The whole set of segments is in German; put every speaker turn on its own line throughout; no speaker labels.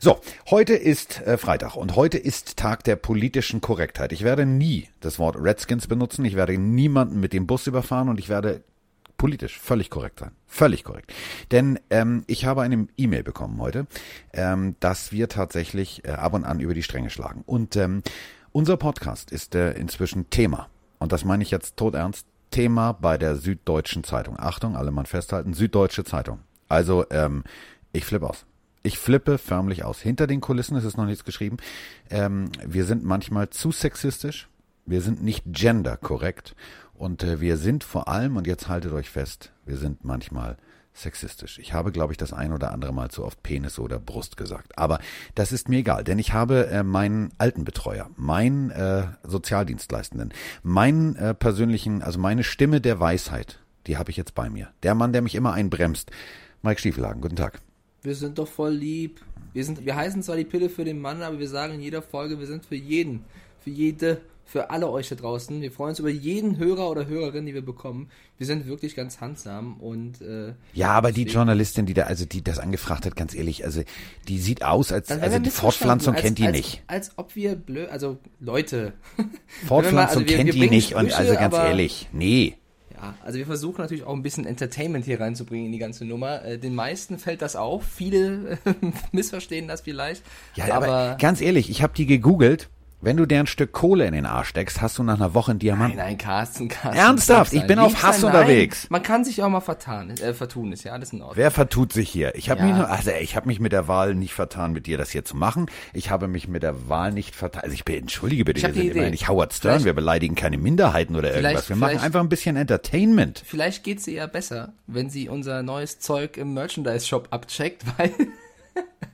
So, heute ist äh, Freitag und heute ist Tag der politischen Korrektheit. Ich werde nie das Wort Redskins benutzen, ich werde niemanden mit dem Bus überfahren und ich werde politisch völlig korrekt sein. Völlig korrekt. Denn ähm, ich habe eine E-Mail bekommen heute, ähm, dass wir tatsächlich äh, ab und an über die Stränge schlagen. Und ähm, unser Podcast ist äh, inzwischen Thema. Und das meine ich jetzt todernst. Thema bei der Süddeutschen Zeitung. Achtung, alle mal festhalten, Süddeutsche Zeitung. Also, ähm, ich flippe aus. Ich flippe förmlich aus. Hinter den Kulissen ist es noch nichts geschrieben. Ähm, wir sind manchmal zu sexistisch. Wir sind nicht genderkorrekt. Und äh, wir sind vor allem, und jetzt haltet euch fest, wir sind manchmal sexistisch. Ich habe, glaube ich, das ein oder andere Mal zu oft Penis oder Brust gesagt. Aber das ist mir egal, denn ich habe äh, meinen Altenbetreuer, meinen äh, Sozialdienstleistenden, meinen äh, persönlichen, also meine Stimme der Weisheit, die habe ich jetzt bei mir. Der Mann, der mich immer einbremst. Mike Stiefelhagen, guten Tag.
Wir sind doch voll lieb. Wir, sind, wir heißen zwar die Pille für den Mann, aber wir sagen in jeder Folge, wir sind für jeden, für jede, für alle euch da draußen. Wir freuen uns über jeden Hörer oder Hörerin, die wir bekommen. Wir sind wirklich ganz handsam und äh,
Ja, aber die Journalistin, die da, also die das angefragt hat, ganz ehrlich, also die sieht aus, als also die Fortpflanzung
als,
kennt die
als,
nicht.
Als ob wir blöd, also Leute.
Fortpflanzung
also wir-
kennt
wir
die nicht und
Sprüche,
also ganz
aber-
ehrlich, nee.
Ja, also wir versuchen natürlich auch ein bisschen Entertainment hier reinzubringen in die ganze Nummer. Äh, den meisten fällt das auf, viele missverstehen das vielleicht.
Ja, aber, ganz ehrlich, ich habe die gegoogelt. Wenn du dir ein Stück Kohle in den Arsch steckst, hast du nach einer Woche einen
Nein,
Diamant.
nein, Carsten, Carsten.
Ernsthaft? Ich bin auf Hass
sein,
unterwegs.
Nein, man kann sich auch mal vertan, äh, vertun, ist ja alles in Ordnung.
Wer vertut sich hier? Ich habe
Ja.
mich, nur- also ich habe mich mit der Wahl nicht vertan, mit dir das hier zu machen. Ich habe mich mit der Wahl nicht vertan. Also ich bin, entschuldige bitte, wir sind
Idee.
immerhin nicht Howard Stern,
Vielleicht-
wir beleidigen keine Minderheiten oder irgendwas. Wir machen einfach ein bisschen Entertainment.
Vielleicht geht's ihr ja besser, wenn sie unser neues Zeug im Merchandise-Shop abcheckt, weil...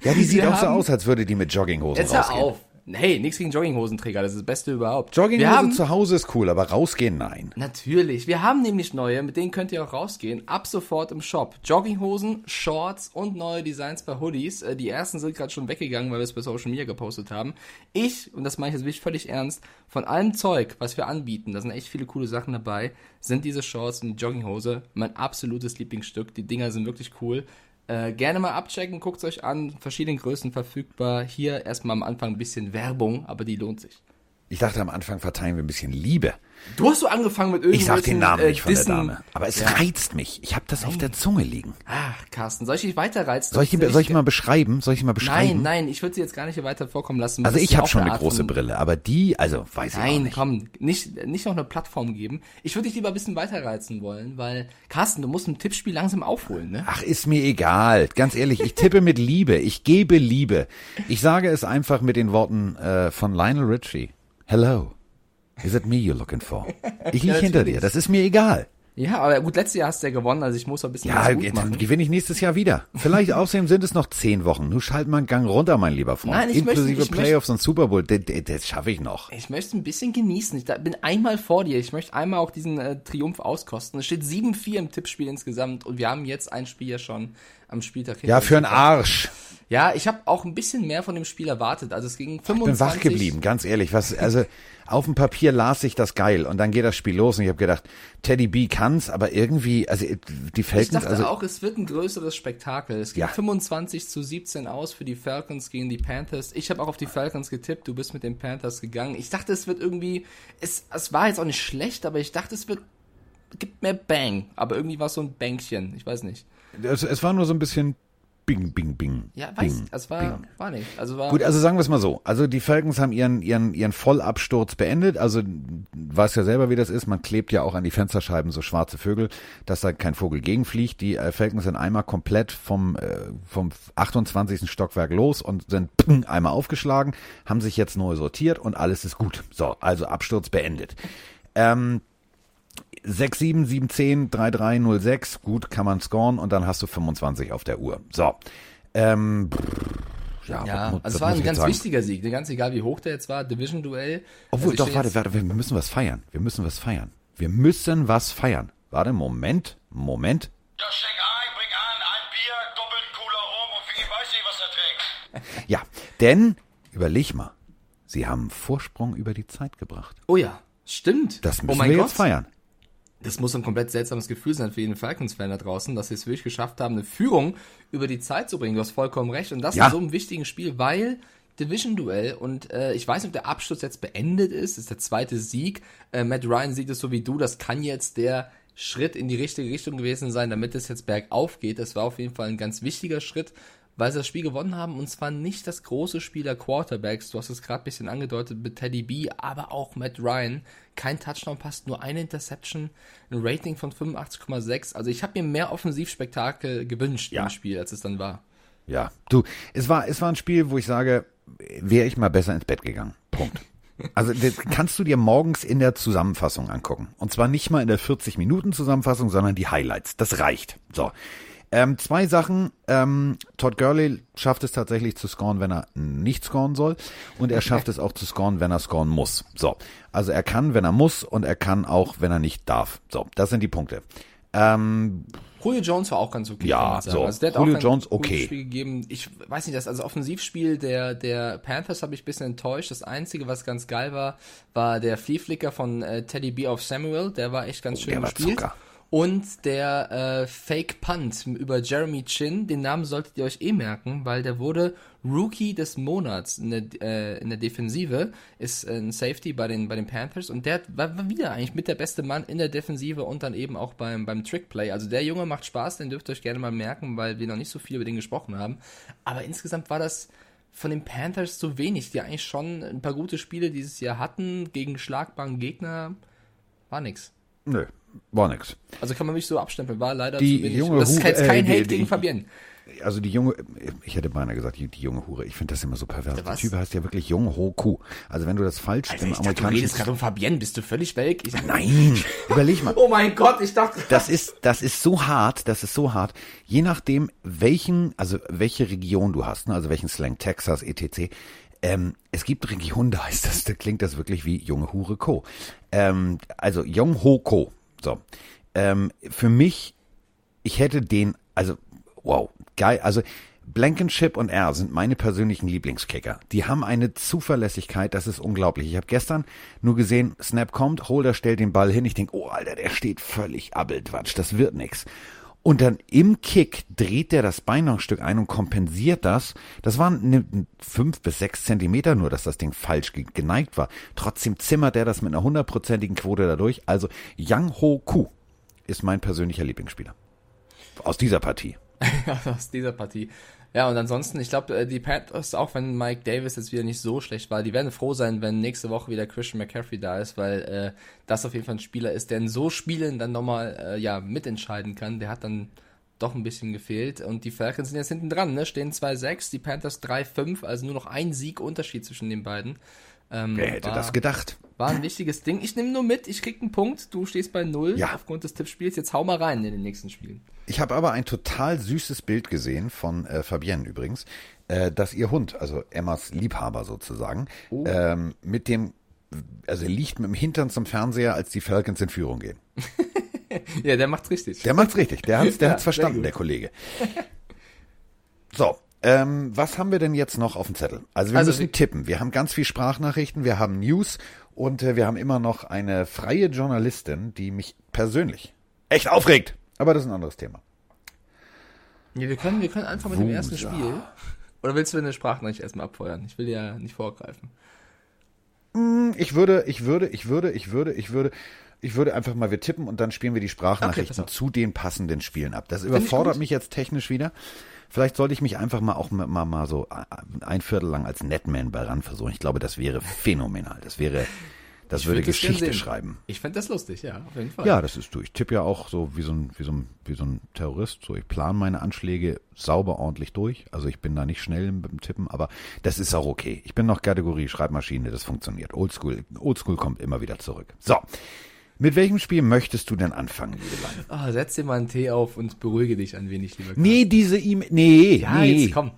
Ja, die sieht auch so aus, als würde die mit Jogginghosen
Jetzt hör
rausgehen.
auf. Hey, nichts gegen Jogginghosenträger, das ist das Beste überhaupt.
Jogginghose
Wir haben,
zu Hause ist cool, aber rausgehen nein.
Natürlich. Wir haben nämlich neue, mit denen könnt ihr auch rausgehen. Ab sofort im Shop. Jogginghosen, Shorts und neue Designs bei Hoodies. Äh, Die ersten sind gerade schon weggegangen, weil wir es bei Social Media gepostet haben. Ich, und das meine ich jetzt wirklich völlig ernst, von allem Zeug, was wir anbieten, da sind echt viele coole Sachen dabei, sind diese Shorts und die Jogginghose mein absolutes Lieblingsstück. Die Dinger sind wirklich cool. Äh, gerne mal abchecken, guckt euch an, verschiedene Größen verfügbar. Hier erstmal am Anfang ein bisschen Werbung, aber die lohnt sich.
Ich dachte am Anfang verteilen wir ein bisschen Liebe.
Du hast so angefangen mit irgendwelchen
Ich sag den Namen
äh,
nicht von der
Dissen-
Dame. Aber es
Ja.
reizt mich. Ich habe das auf der Zunge liegen.
Ach, Carsten, soll ich dich weiterreizen?
Soll ich, soll ich mal beschreiben? Soll ich mal beschreiben?
Nein, nein, ich würde sie jetzt gar nicht hier weiter vorkommen lassen.
Also ich habe schon eine
Art
große Brille, aber die, also weiß ich auch
Nein,
nicht.
komm, nicht, nicht noch eine Plattform geben. Ich würde dich lieber ein bisschen weiterreizen wollen, weil, Carsten, du musst ein Tippspiel langsam aufholen, ne?
Ach, ist mir egal. Ganz ehrlich, ich tippe mit Liebe. Ich gebe Liebe. Ich sage es einfach mit den Worten äh, von Lionel Richie. Hello. Is it me you're looking for? Ich liege
Ja,
hinter dir. Das ist mir egal.
Ja, aber gut, letztes Jahr hast du ja gewonnen, also ich muss ein bisschen
Ja,
gut machen.
gewinne ich nächstes Jahr wieder. Vielleicht außerdem sind es noch zehn Wochen. Nun schalt mal einen Gang runter, mein lieber Freund.
Nein, ich möchte-
Inklusive
ich möchte-
Playoffs und Super Bowl. Das, das, schaffe ich noch.
Ich möchte ein bisschen genießen. Ich bin einmal vor dir. Ich möchte einmal auch diesen äh, Triumph auskosten. Es steht 7-4 im Tippspiel insgesamt und wir haben jetzt ein Spiel ja schon am Spieltag
Ja, für einen. Arsch.
Ja, ich habe auch ein bisschen mehr von dem Spiel erwartet. Also es ging
Ich bin
25.
wach geblieben, ganz ehrlich. Was, also auf dem Papier las ich das geil und dann geht das Spiel los und ich habe gedacht, Teddy B kann's, aber irgendwie, also die
Ich
Falcons,
dachte
also
auch, es wird ein größeres Spektakel. Es ging
Ja.
25 zu 17 aus für die Falcons gegen die Panthers. Ich habe auch auf die Falcons getippt. Du bist mit den Panthers gegangen. Ich dachte, es wird irgendwie, es, es war jetzt auch nicht schlecht, aber ich dachte, es wird, gibt mehr Bang. Aber irgendwie war es so ein Bänkchen. Ich weiß nicht.
Es, es war nur so ein bisschen Bing, Bing, Bing.
Ja, weiß,
Bing,
es war,
Bing.
war nicht. Also war,
Gut, also sagen wir es mal so. Also die Falcons haben ihren, ihren, ihren Vollabsturz beendet. Also weiß ja selber, wie das ist. Man klebt ja auch an die Fensterscheiben so schwarze Vögel, dass da kein Vogel gegenfliegt. Die äh, Falcons sind einmal komplett vom, äh, vom 28. Stockwerk los und sind ping, einmal aufgeschlagen, haben sich jetzt neu sortiert und alles ist gut. So, also Absturz beendet. Ähm, 6, 7, 7, 10, 3, 3, 0, 6. Gut, kann man scoren und dann hast du 25 auf der Uhr. So. Ähm, ja,
ja,
was-
also es war ein
ich
ganz
sagen?
wichtiger Sieg. Ganz egal, wie hoch der jetzt war. Division-Duell.
Obwohl,
Also ich
doch, warte, warte, wir müssen was feiern. Wir müssen was feiern. Wir müssen was feiern. Warte, Moment, Moment.
Ja, steck ein, bring an, ein Bier, doppelt cooler Rum und Vicky weiß nicht, was er trägt.
Ja, denn überleg mal. Sie haben Vorsprung über die Zeit gebracht.
Oh ja, stimmt.
Das
oh
müssen
mein
wir
Gott.
jetzt feiern.
Das muss ein komplett seltsames Gefühl sein für jeden Falcons-Fan da draußen, dass sie es wirklich geschafft haben, eine Führung über die Zeit zu bringen. Du hast vollkommen recht. Und das
Ja.
in so einem wichtigen Spiel, weil Division-Duell und äh, ich weiß nicht, ob der Abschluss jetzt beendet ist. Das ist der zweite Sieg. Äh, Matt Ryan sieht es so wie du. Das kann jetzt der Schritt in die richtige Richtung gewesen sein, damit es jetzt bergauf geht. Das war auf jeden Fall ein ganz wichtiger Schritt, weil sie das Spiel gewonnen haben. Und zwar nicht das große Spiel der Quarterbacks. Du hast es gerade ein bisschen angedeutet mit Teddy B, aber auch Matt Ryan. Kein Touchdown-Pass, nur eine Interception, ein Rating von 85,6. Also ich habe mir mehr Offensivspektakel gewünscht
Ja.
im Spiel, als es dann war.
Ja, du, es war, es war ein Spiel, wo ich sage, wäre ich mal besser ins Bett gegangen. Punkt. Also das kannst du dir morgens in der Zusammenfassung angucken. Und zwar nicht mal in der 40-Minuten-Zusammenfassung, sondern die Highlights. Das reicht. So. Ähm, zwei Sachen. Ähm, Todd Gurley schafft es tatsächlich zu scoren, wenn er nicht scoren soll. Und er schafft es auch zu scoren, wenn er scoren muss. So. Also er kann, wenn er muss und er kann auch, wenn er nicht darf. So, das sind die Punkte. Ähm,
Julio Jones war auch ganz okay.
Ja, so.
Also der hat
Julio Jones, okay.
Spiel gegeben. Ich weiß nicht, das also Offensivspiel der der Panthers habe ich ein bisschen enttäuscht. Das einzige, was ganz geil war, war der Flea-Flicker von äh, Teddy B auf Samuel. Der war echt ganz schön
der war
gespielt.
Zucker.
Und der äh, Fake Punt über Jeremy Chin, den Namen solltet ihr euch eh merken, weil der wurde Rookie des Monats in der, äh, in der Defensive, ist ein Safety bei den, bei den Panthers und der war war wieder eigentlich mit der beste Mann in der Defensive und dann eben auch beim, beim Trickplay. Also der Junge macht Spaß, den dürft ihr euch gerne mal merken, weil wir noch nicht so viel über den gesprochen haben. Aber insgesamt war das von den Panthers zu wenig, die eigentlich schon ein paar gute Spiele dieses Jahr hatten gegen schlagbaren Gegner. War nix.
nö, war nix.
Also kann man mich so abstempeln, war leider
Die
zu wenig.
junge
das ist jetzt kein
äh, die-
Hate gegen
die-
Fabienne.
Also die junge, ich hätte beinahe gesagt, die, die junge Hure. Ich finde das immer so pervers. Der? Typ heißt ja wirklich Jung Ho Ku. Also wenn du das falsch
Alter,
im
ich dachte, du
amerikanischen...
redest gerade um Fabienne, bist du völlig welk? Ich,
Nein, überleg mal.
Oh mein Gott, ich dachte...
Das ist, das ist so hart, das ist so hart. Je nachdem, welchen, also welche Region du hast, ne, also welchen Slang, Texas, etc. Ähm, es gibt Regionen, da heißt das, da klingt das wirklich wie junge Hure Ko. Ähm, also Jung Ho Ko. So. Ähm, für mich, ich hätte den, also wow, geil, also Blankenship und R sind meine persönlichen Lieblingskicker. Die haben eine Zuverlässigkeit, das ist unglaublich. Ich habe gestern nur gesehen, Snap kommt, Holder stellt den Ball hin. Ich denk, oh Alter, der steht völlig abbeltwatsch, das wird nix. Und dann im Kick dreht der das Bein noch ein Stück ein und kompensiert das. Das waren ne, fünf bis sechs Zentimeter nur, dass das Ding falsch ge- geneigt war. Trotzdem zimmert er das mit einer hundertprozentigen Quote dadurch. Also Yang Ho Ku ist mein persönlicher Lieblingsspieler. Aus dieser Partie.
aus dieser Partie. Ja, und ansonsten, ich glaube, die Panthers, auch wenn Mike Davis jetzt wieder nicht so schlecht war, die werden froh sein, wenn nächste Woche wieder Christian McCaffrey da ist, weil äh, das auf jeden Fall ein Spieler ist, der in so Spielen dann nochmal äh, ja, mitentscheiden kann. Der hat dann doch ein bisschen gefehlt. Und die Falcons sind jetzt hinten dran, ne? Stehen 2-6, die Panthers 3-5, also nur noch ein Sieg Unterschied zwischen den beiden. Ähm,
Wer hätte das gedacht?
War ein wichtiges Ding. Ich nehme nur mit, ich krieg einen Punkt, du stehst bei 0
Ja.
aufgrund des Tippspiels. Jetzt hau mal rein in den nächsten Spielen.
Ich habe aber ein total süßes Bild gesehen von äh, Fabienne übrigens, äh, dass ihr Hund, also Emmas Liebhaber sozusagen, ähm, mit dem, also liegt mit dem Hintern zum Fernseher, als die Falcons in Führung gehen.
Ja, der macht's richtig.
Der macht's richtig, der hat's, der
Ja,
hat's verstanden, der Kollege. So, ähm, was haben wir denn jetzt noch auf dem Zettel? Also wir
Also
müssen tippen. Wir haben ganz viel Sprachnachrichten, wir haben News und äh, wir haben immer noch eine freie Journalistin, die mich persönlich echt aufregt. Aber das ist ein anderes Thema.
Ja, wir können, wir können einfach mit dem
Wusa.
ersten Spiel. Oder willst du eine Sprachnachricht erstmal abfeuern? Ich will ja nicht vorgreifen.
Ich würde, ich würde, ich würde, ich würde, ich würde, ich würde einfach mal, wir tippen und dann spielen wir die
Okay,
Sprachnachrichten
auf.
zu den passenden Spielen ab. Das
ich
überfordert mich jetzt technisch wieder. Vielleicht sollte ich mich einfach mal auch mal, mal, so ein Viertel lang als Netman bei ran versuchen. Ich glaube, das wäre phänomenal. Das wäre, das
Ich
würde
das
Geschichte schreiben.
Ich fände das lustig, ja, auf jeden Fall.
Ja, das ist du. Ich tippe ja auch so wie so ein, wie so ein, wie so ein Terrorist. So, ich plane meine Anschläge sauber ordentlich durch. Also ich bin da nicht schnell im Tippen, aber das ist auch okay. Ich bin noch Kategorie Schreibmaschine, das funktioniert. Oldschool, Oldschool kommt immer wieder zurück. So. Mit welchem Spiel möchtest du denn anfangen, liebe Leine?
Ah, setz dir mal einen Tee auf und beruhige dich ein wenig, lieber Karl.
Nee, diese E-Mail, nee,
Ja,
nee.
jetzt komm.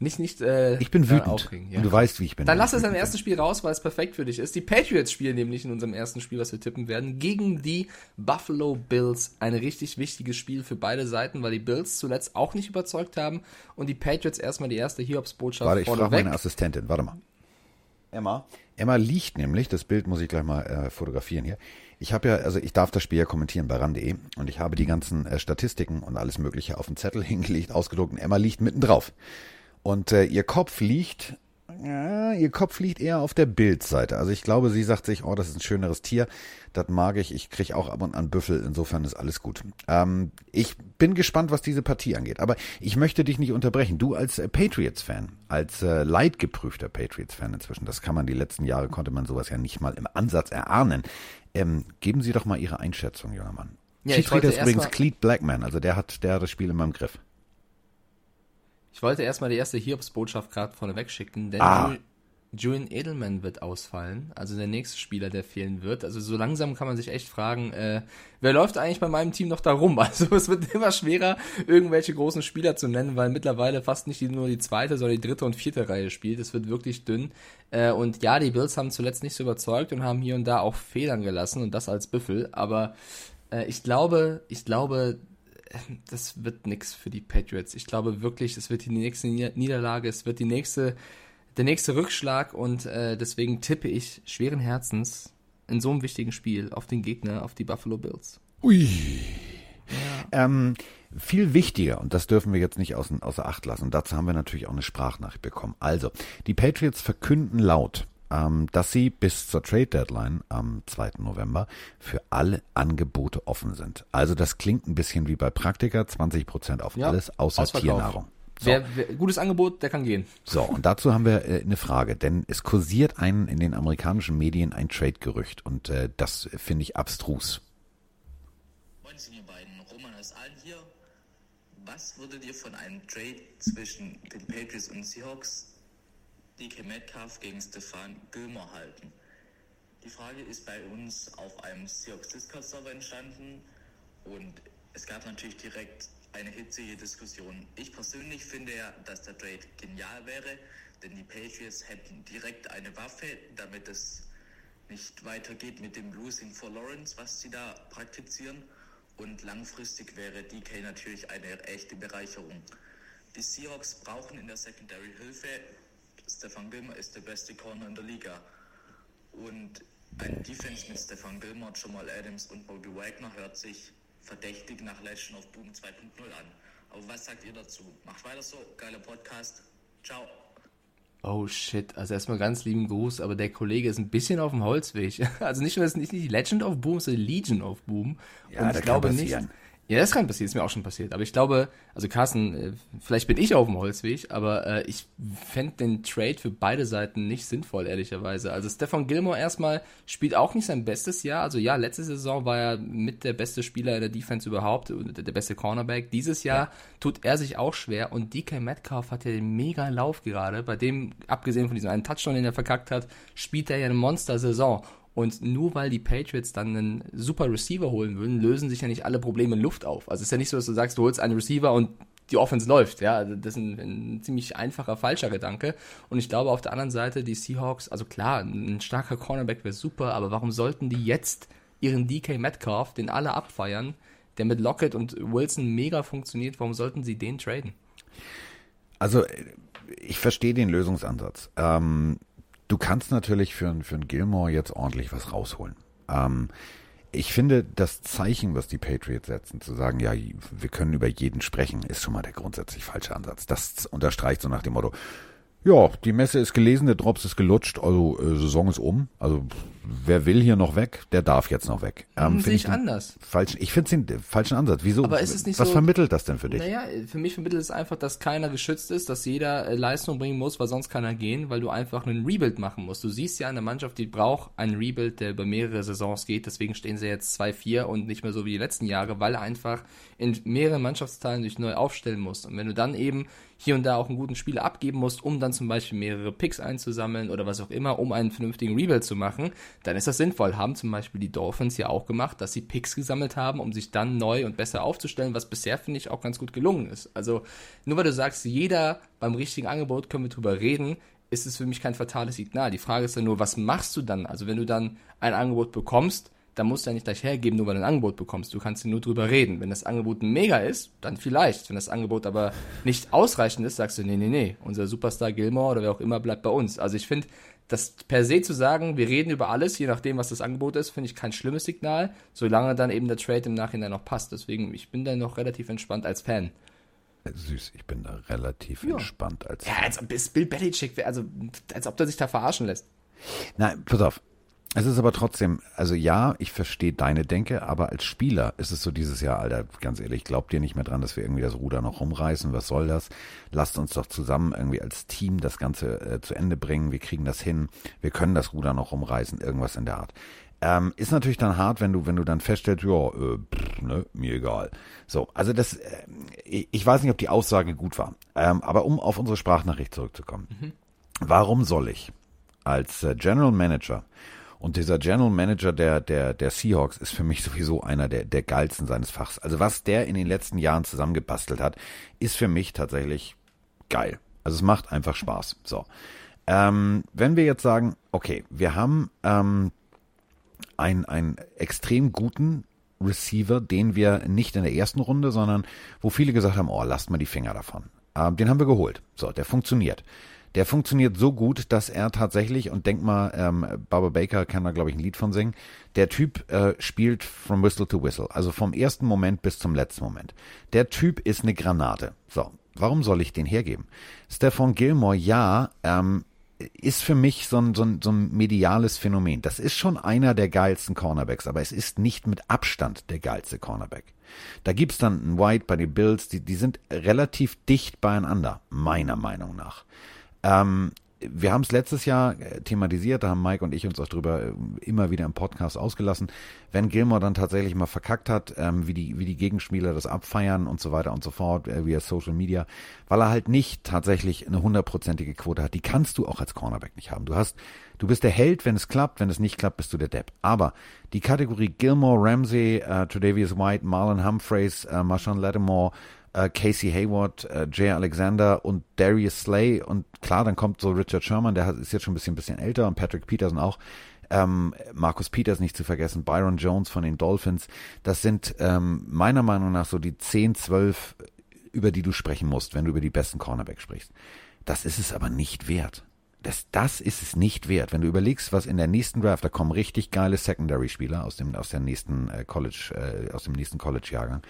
Nicht, nicht, äh,
Ich bin wütend.
aufregen, ja.
Und du weißt, wie ich bin.
Dann lass es im
wütend
ersten Spiel raus, weil es perfekt für dich ist. Die Patriots spielen nämlich in unserem ersten Spiel, was wir tippen werden, gegen die Buffalo Bills. Ein richtig wichtiges Spiel für beide Seiten, weil die Bills zuletzt auch nicht überzeugt haben und die Patriots erstmal die erste. Hiobsbotschaft
Warte, ich frage meine Assistentin. Warte mal. Emma. Emma liegt nämlich, das Bild muss ich gleich mal äh, fotografieren hier. Ich habe ja, also ich darf das Spiel ja kommentieren bei ran.de und ich habe die ganzen äh, Statistiken und alles Mögliche auf den Zettel hingelegt, ausgedruckt und Emma liegt mitten drauf. Und äh, ihr Kopf liegt ja, ihr Kopf liegt eher auf der Bildseite. Also ich glaube, sie sagt sich, oh, das ist ein schöneres Tier. Das mag ich. Ich kriege auch ab und an Büffel. Insofern ist alles gut. Ähm, ich bin gespannt, was diese Partie angeht. Aber ich möchte dich nicht unterbrechen. Du als äh, Patriots-Fan, als äh, leidgeprüfter Patriots-Fan inzwischen, das kann man die letzten Jahre, konnte man sowas ja nicht mal im Ansatz erahnen. Ähm, geben Sie doch mal Ihre Einschätzung, junger Mann.
Ja,
Schiedsrichter ist übrigens Cleet Blackman. Also der hat, der hat das Spiel in meinem Griff.
Ich wollte erstmal die erste Hiobs-Botschaft gerade vorneweg schicken, denn
Ah.
Julian Edelman wird ausfallen, also der nächste Spieler, der fehlen wird. Also so langsam kann man sich echt fragen, äh, wer läuft eigentlich bei meinem Team noch da rum? Also es wird immer schwerer, irgendwelche großen Spieler zu nennen, weil mittlerweile fast nicht nur die zweite, sondern die dritte und vierte Reihe spielt. Es wird wirklich dünn. Äh, und ja, die Bills haben zuletzt nicht so überzeugt und haben hier und da auch Federn gelassen und das als Büffel. Aber äh, ich glaube, ich glaube, das wird nix für die Patriots. Ich glaube wirklich, es wird die nächste Nieder- Niederlage, es wird die nächste, der nächste Rückschlag und äh, deswegen tippe ich schweren Herzens in so einem wichtigen Spiel auf den Gegner, auf die Buffalo Bills.
Ui. Ähm, viel wichtiger, und das dürfen wir jetzt nicht außen, außer Acht lassen, dazu haben wir natürlich auch eine Sprachnachricht bekommen. Also, die Patriots verkünden laut, dass sie bis zur Trade Deadline am 2. November für alle Angebote offen sind. Also das klingt ein bisschen wie bei Praktika, 20% auf
Ja,
alles außer. Tiernahrung. So.
Wer, wer, gutes Angebot, der kann gehen.
So, und dazu haben wir äh, eine Frage, denn es kursiert ein, in den amerikanischen Medien ein Trade-Gerücht und äh, das finde ich abstrus.
Moin, sind ihr beiden. Roman aus Aalen hier. Was würdet ihr von einem Trade zwischen den Patriots und Seahawks, DK Metcalf gegen Stefan Gilmore halten? Die Frage ist bei uns auf einem Seahawks Discord-Server entstanden und es gab natürlich direkt eine hitzige Diskussion. Ich persönlich finde ja, dass der Trade genial wäre, denn die Patriots hätten direkt eine Waffe, damit es nicht weitergeht mit dem Losing for Lawrence, was sie da praktizieren. Und langfristig wäre DK natürlich eine echte Bereicherung. Die Seahawks brauchen in der Secondary Hilfe. Stefan Gilmer ist der beste Corner in der Liga. Und ein Defense mit Stefan Gilmer, Jamal Adams und Bobby Wagner hört sich verdächtig nach Legend of Boom 2.0 an. Aber was sagt ihr dazu? Macht weiter so, geiler Podcast. Ciao.
Oh shit, also erstmal ganz lieben Gruß, aber der Kollege ist ein bisschen auf dem Holzweg. Also nicht nur das ist nicht die Legend of Boom, sondern die Legion of Boom.
Ja,
Und
das
ich glaube
passieren.
nicht. Ja, das kann passieren, ist mir auch schon passiert. Aber ich glaube, also Carsten, äh, vielleicht bin ich auf dem Holzweg, aber äh, ich fände den Trade für beide Seiten nicht sinnvoll, ehrlicherweise. Also Stefan Gilmore erstmal spielt auch nicht sein bestes Jahr. Also ja, letzte Saison war er mit der beste Spieler in der Defense überhaupt, der der beste Cornerback. Dieses Jahr tut er sich auch schwer und DK Metcalf hat ja den mega Lauf gerade. Bei dem, abgesehen von diesem einen Touchdown, den er verkackt hat, spielt er ja eine Monster-Saison. Und nur weil die Patriots dann einen super Receiver holen würden, lösen sich ja nicht alle Probleme in Luft auf. Also es ist ja nicht so, dass du sagst, du holst einen Receiver und die Offense läuft. Ja, also das ist ein, ein ziemlich einfacher, falscher Gedanke. Und ich glaube auf der anderen Seite, die Seahawks, also klar, ein starker Cornerback wäre super, aber warum sollten die jetzt ihren DK Metcalf, den alle abfeiern, der mit Lockett und Wilson mega funktioniert, warum sollten sie den traden?
Also ich verstehe den Lösungsansatz. Ähm, du kannst natürlich für, einen- für einen Gilmore jetzt ordentlich was rausholen. Ähm, ich finde, das Zeichen, was die Patriots setzen, zu sagen, ja, wir können über jeden sprechen, ist schon mal der grundsätzlich falsche Ansatz. Das unterstreicht so nach dem Motto, ja, die Messe ist gelesen, der Drops ist gelutscht, also äh, Saison ist um. Also wer will hier noch weg, der darf jetzt noch weg. Ähm,
Hm, sehe ich anders.
Falschen, ich finde den falschen Ansatz. Wieso?
Aber ist es nicht
was
so-
vermittelt das denn für dich?
Naja, für mich vermittelt es einfach, dass keiner geschützt ist, dass jeder äh, Leistung bringen muss, weil sonst kann er gehen, weil du einfach einen Rebuild machen musst. Du siehst ja eine Mannschaft, die braucht einen Rebuild, der über mehrere Saisons geht. Deswegen stehen sie jetzt 2-4 und nicht mehr so wie die letzten Jahre, weil er einfach in mehreren Mannschaftsteilen sich neu aufstellen muss. Und wenn du dann eben hier und da auch einen guten Spieler abgeben musst, um dann zum Beispiel mehrere Picks einzusammeln oder was auch immer, um einen vernünftigen Rebuild zu machen, dann ist das sinnvoll. Haben zum Beispiel die Dolphins ja auch gemacht, dass sie Picks gesammelt haben, um sich dann neu und besser aufzustellen, was bisher, finde ich, auch ganz gut gelungen ist. Also nur weil du sagst, jeder beim richtigen Angebot können wir drüber reden, ist es für mich kein fatales Signal. Die Frage ist dann nur, was machst du dann? Also wenn du dann ein Angebot bekommst, dann musst du ja nicht gleich hergeben, nur weil du ein Angebot bekommst. Du kannst nur drüber reden. Wenn das Angebot mega ist, dann vielleicht. Wenn das Angebot aber nicht ausreichend ist, sagst du, nee, nee, nee, unser Superstar Gilmore oder wer auch immer bleibt bei uns. Also ich finde, das per se zu sagen, wir reden über alles, je nachdem, was das Angebot ist, finde ich kein schlimmes Signal, solange dann eben der Trade im Nachhinein noch passt. Deswegen, ich bin da noch relativ entspannt als Fan.
Süß, ich bin da relativ entspannt als.
Ja, als ob es Bill Belichick wäre, also als ob der sich da verarschen lässt.
Nein, pass auf. Es ist aber trotzdem, also ja, ich verstehe deine Denke, aber als Spieler ist es so dieses Jahr, Alter, ganz ehrlich, glaubt ihr nicht mehr dran, dass wir irgendwie das Ruder noch rumreißen? Was soll das? Lasst uns doch zusammen irgendwie als Team das Ganze äh, zu Ende bringen. Wir kriegen das hin. Wir können das Ruder noch rumreißen, irgendwas in der Art. Ähm, ist natürlich dann hart, wenn du, wenn du dann feststellst, ja, äh, pff, ne, mir egal. So, also das, äh, ich weiß nicht, ob die Aussage gut war, ähm, aber um auf unsere Sprachnachricht zurückzukommen. Warum soll ich als äh, General Manager und dieser General Manager der, der, der Seahawks ist für mich sowieso einer der, der geilsten seines Fachs. Also was der in den letzten Jahren zusammengebastelt hat, ist für mich tatsächlich geil. Also es macht einfach Spaß. So. Ähm, wenn wir jetzt sagen, okay, wir haben ähm, einen, einen extrem guten Receiver, den wir nicht in der ersten Runde, sondern wo viele gesagt haben, oh, lasst mal die Finger davon. Ähm, den haben wir geholt. So, der funktioniert. Der funktioniert so gut, dass er tatsächlich, und denk mal, ähm, Barbara Baker kann da, glaube ich, ein Lied von singen, der Typ äh, spielt from whistle to whistle, also vom ersten Moment bis zum letzten Moment. Der Typ ist eine Granate. So, warum soll ich den hergeben? Stefan Gilmore, ja, ähm, ist für mich so ein, so, ein, so ein mediales Phänomen. Das ist schon einer der geilsten Cornerbacks, aber es ist nicht mit Abstand der geilste Cornerback. Da gibt's dann einen White bei den Bills, die, die sind relativ dicht beieinander, meiner Meinung nach. Ähm, wir haben es letztes Jahr äh, thematisiert, da haben Mike und ich uns auch drüber äh, immer wieder im Podcast ausgelassen. Wenn Gilmore dann tatsächlich mal verkackt hat, ähm, wie die wie die Gegenspieler das abfeiern und so weiter und so fort, äh, via Social Media, weil er halt nicht tatsächlich eine hundertprozentige Quote hat. Die kannst du auch als Cornerback nicht haben. Du hast, du bist der Held, wenn es klappt, wenn es nicht klappt, bist du der Depp. Aber die Kategorie Gilmore, Ramsey, äh, Tredavious White, Marlon Humphreys, äh, Marshawn Lattimore, äh, Casey Hayward, äh, Jay Alexander und Darius Slay und klar, dann kommt so Richard Sherman, der ist jetzt schon ein bisschen, bisschen älter und Patrick Peterson auch. Ähm, Markus Peters nicht zu vergessen, Byron Jones von den Dolphins. Das sind ähm, meiner Meinung nach so die 10, 12, über die du sprechen musst, wenn du über die besten Cornerbacks sprichst. Das ist es aber nicht wert. Das, das ist es nicht wert. Wenn du überlegst, was in der nächsten Draft, da kommen richtig geile Secondary-Spieler aus dem, aus der nächsten äh, College, äh, aus dem nächsten College-Jahrgang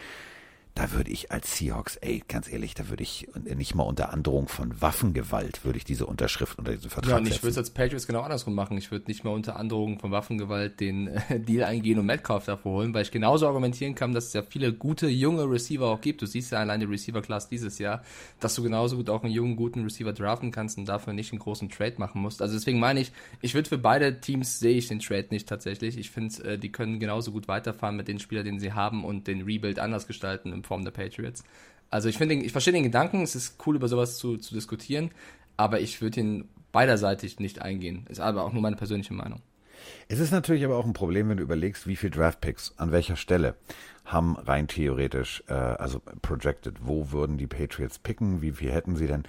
da würde ich als Seahawks, ey, ganz ehrlich, da würde ich nicht mal unter Androhung von Waffengewalt würde ich diese Unterschrift unter diesen Vertrag
Ja, und ich würde es als Patriots genau andersrum machen. Ich würde nicht mal unter Androhung von Waffengewalt den äh, Deal eingehen und Metcalf davor holen, weil ich genauso argumentieren kann, dass es ja viele gute, junge Receiver auch gibt. Du siehst ja allein die Receiver-Class dieses Jahr, dass du genauso gut auch einen jungen, guten Receiver draften kannst und dafür nicht einen großen Trade machen musst. Also deswegen meine ich, ich würde für beide Teams sehe ich den Trade nicht tatsächlich. Ich finde, äh, die können genauso gut weiterfahren mit den Spielern, den sie haben und den Rebuild anders gestalten in Form der Patriots. Also ich finde, ich verstehe den Gedanken, es ist cool, über sowas zu, zu diskutieren, aber ich würde ihn beiderseitig nicht eingehen. Ist aber auch nur meine persönliche Meinung.
Es ist natürlich aber auch ein Problem, wenn du überlegst, wie viel Draftpicks an welcher Stelle haben rein theoretisch, äh, also projected, wo würden die Patriots picken, wie viel hätten sie denn?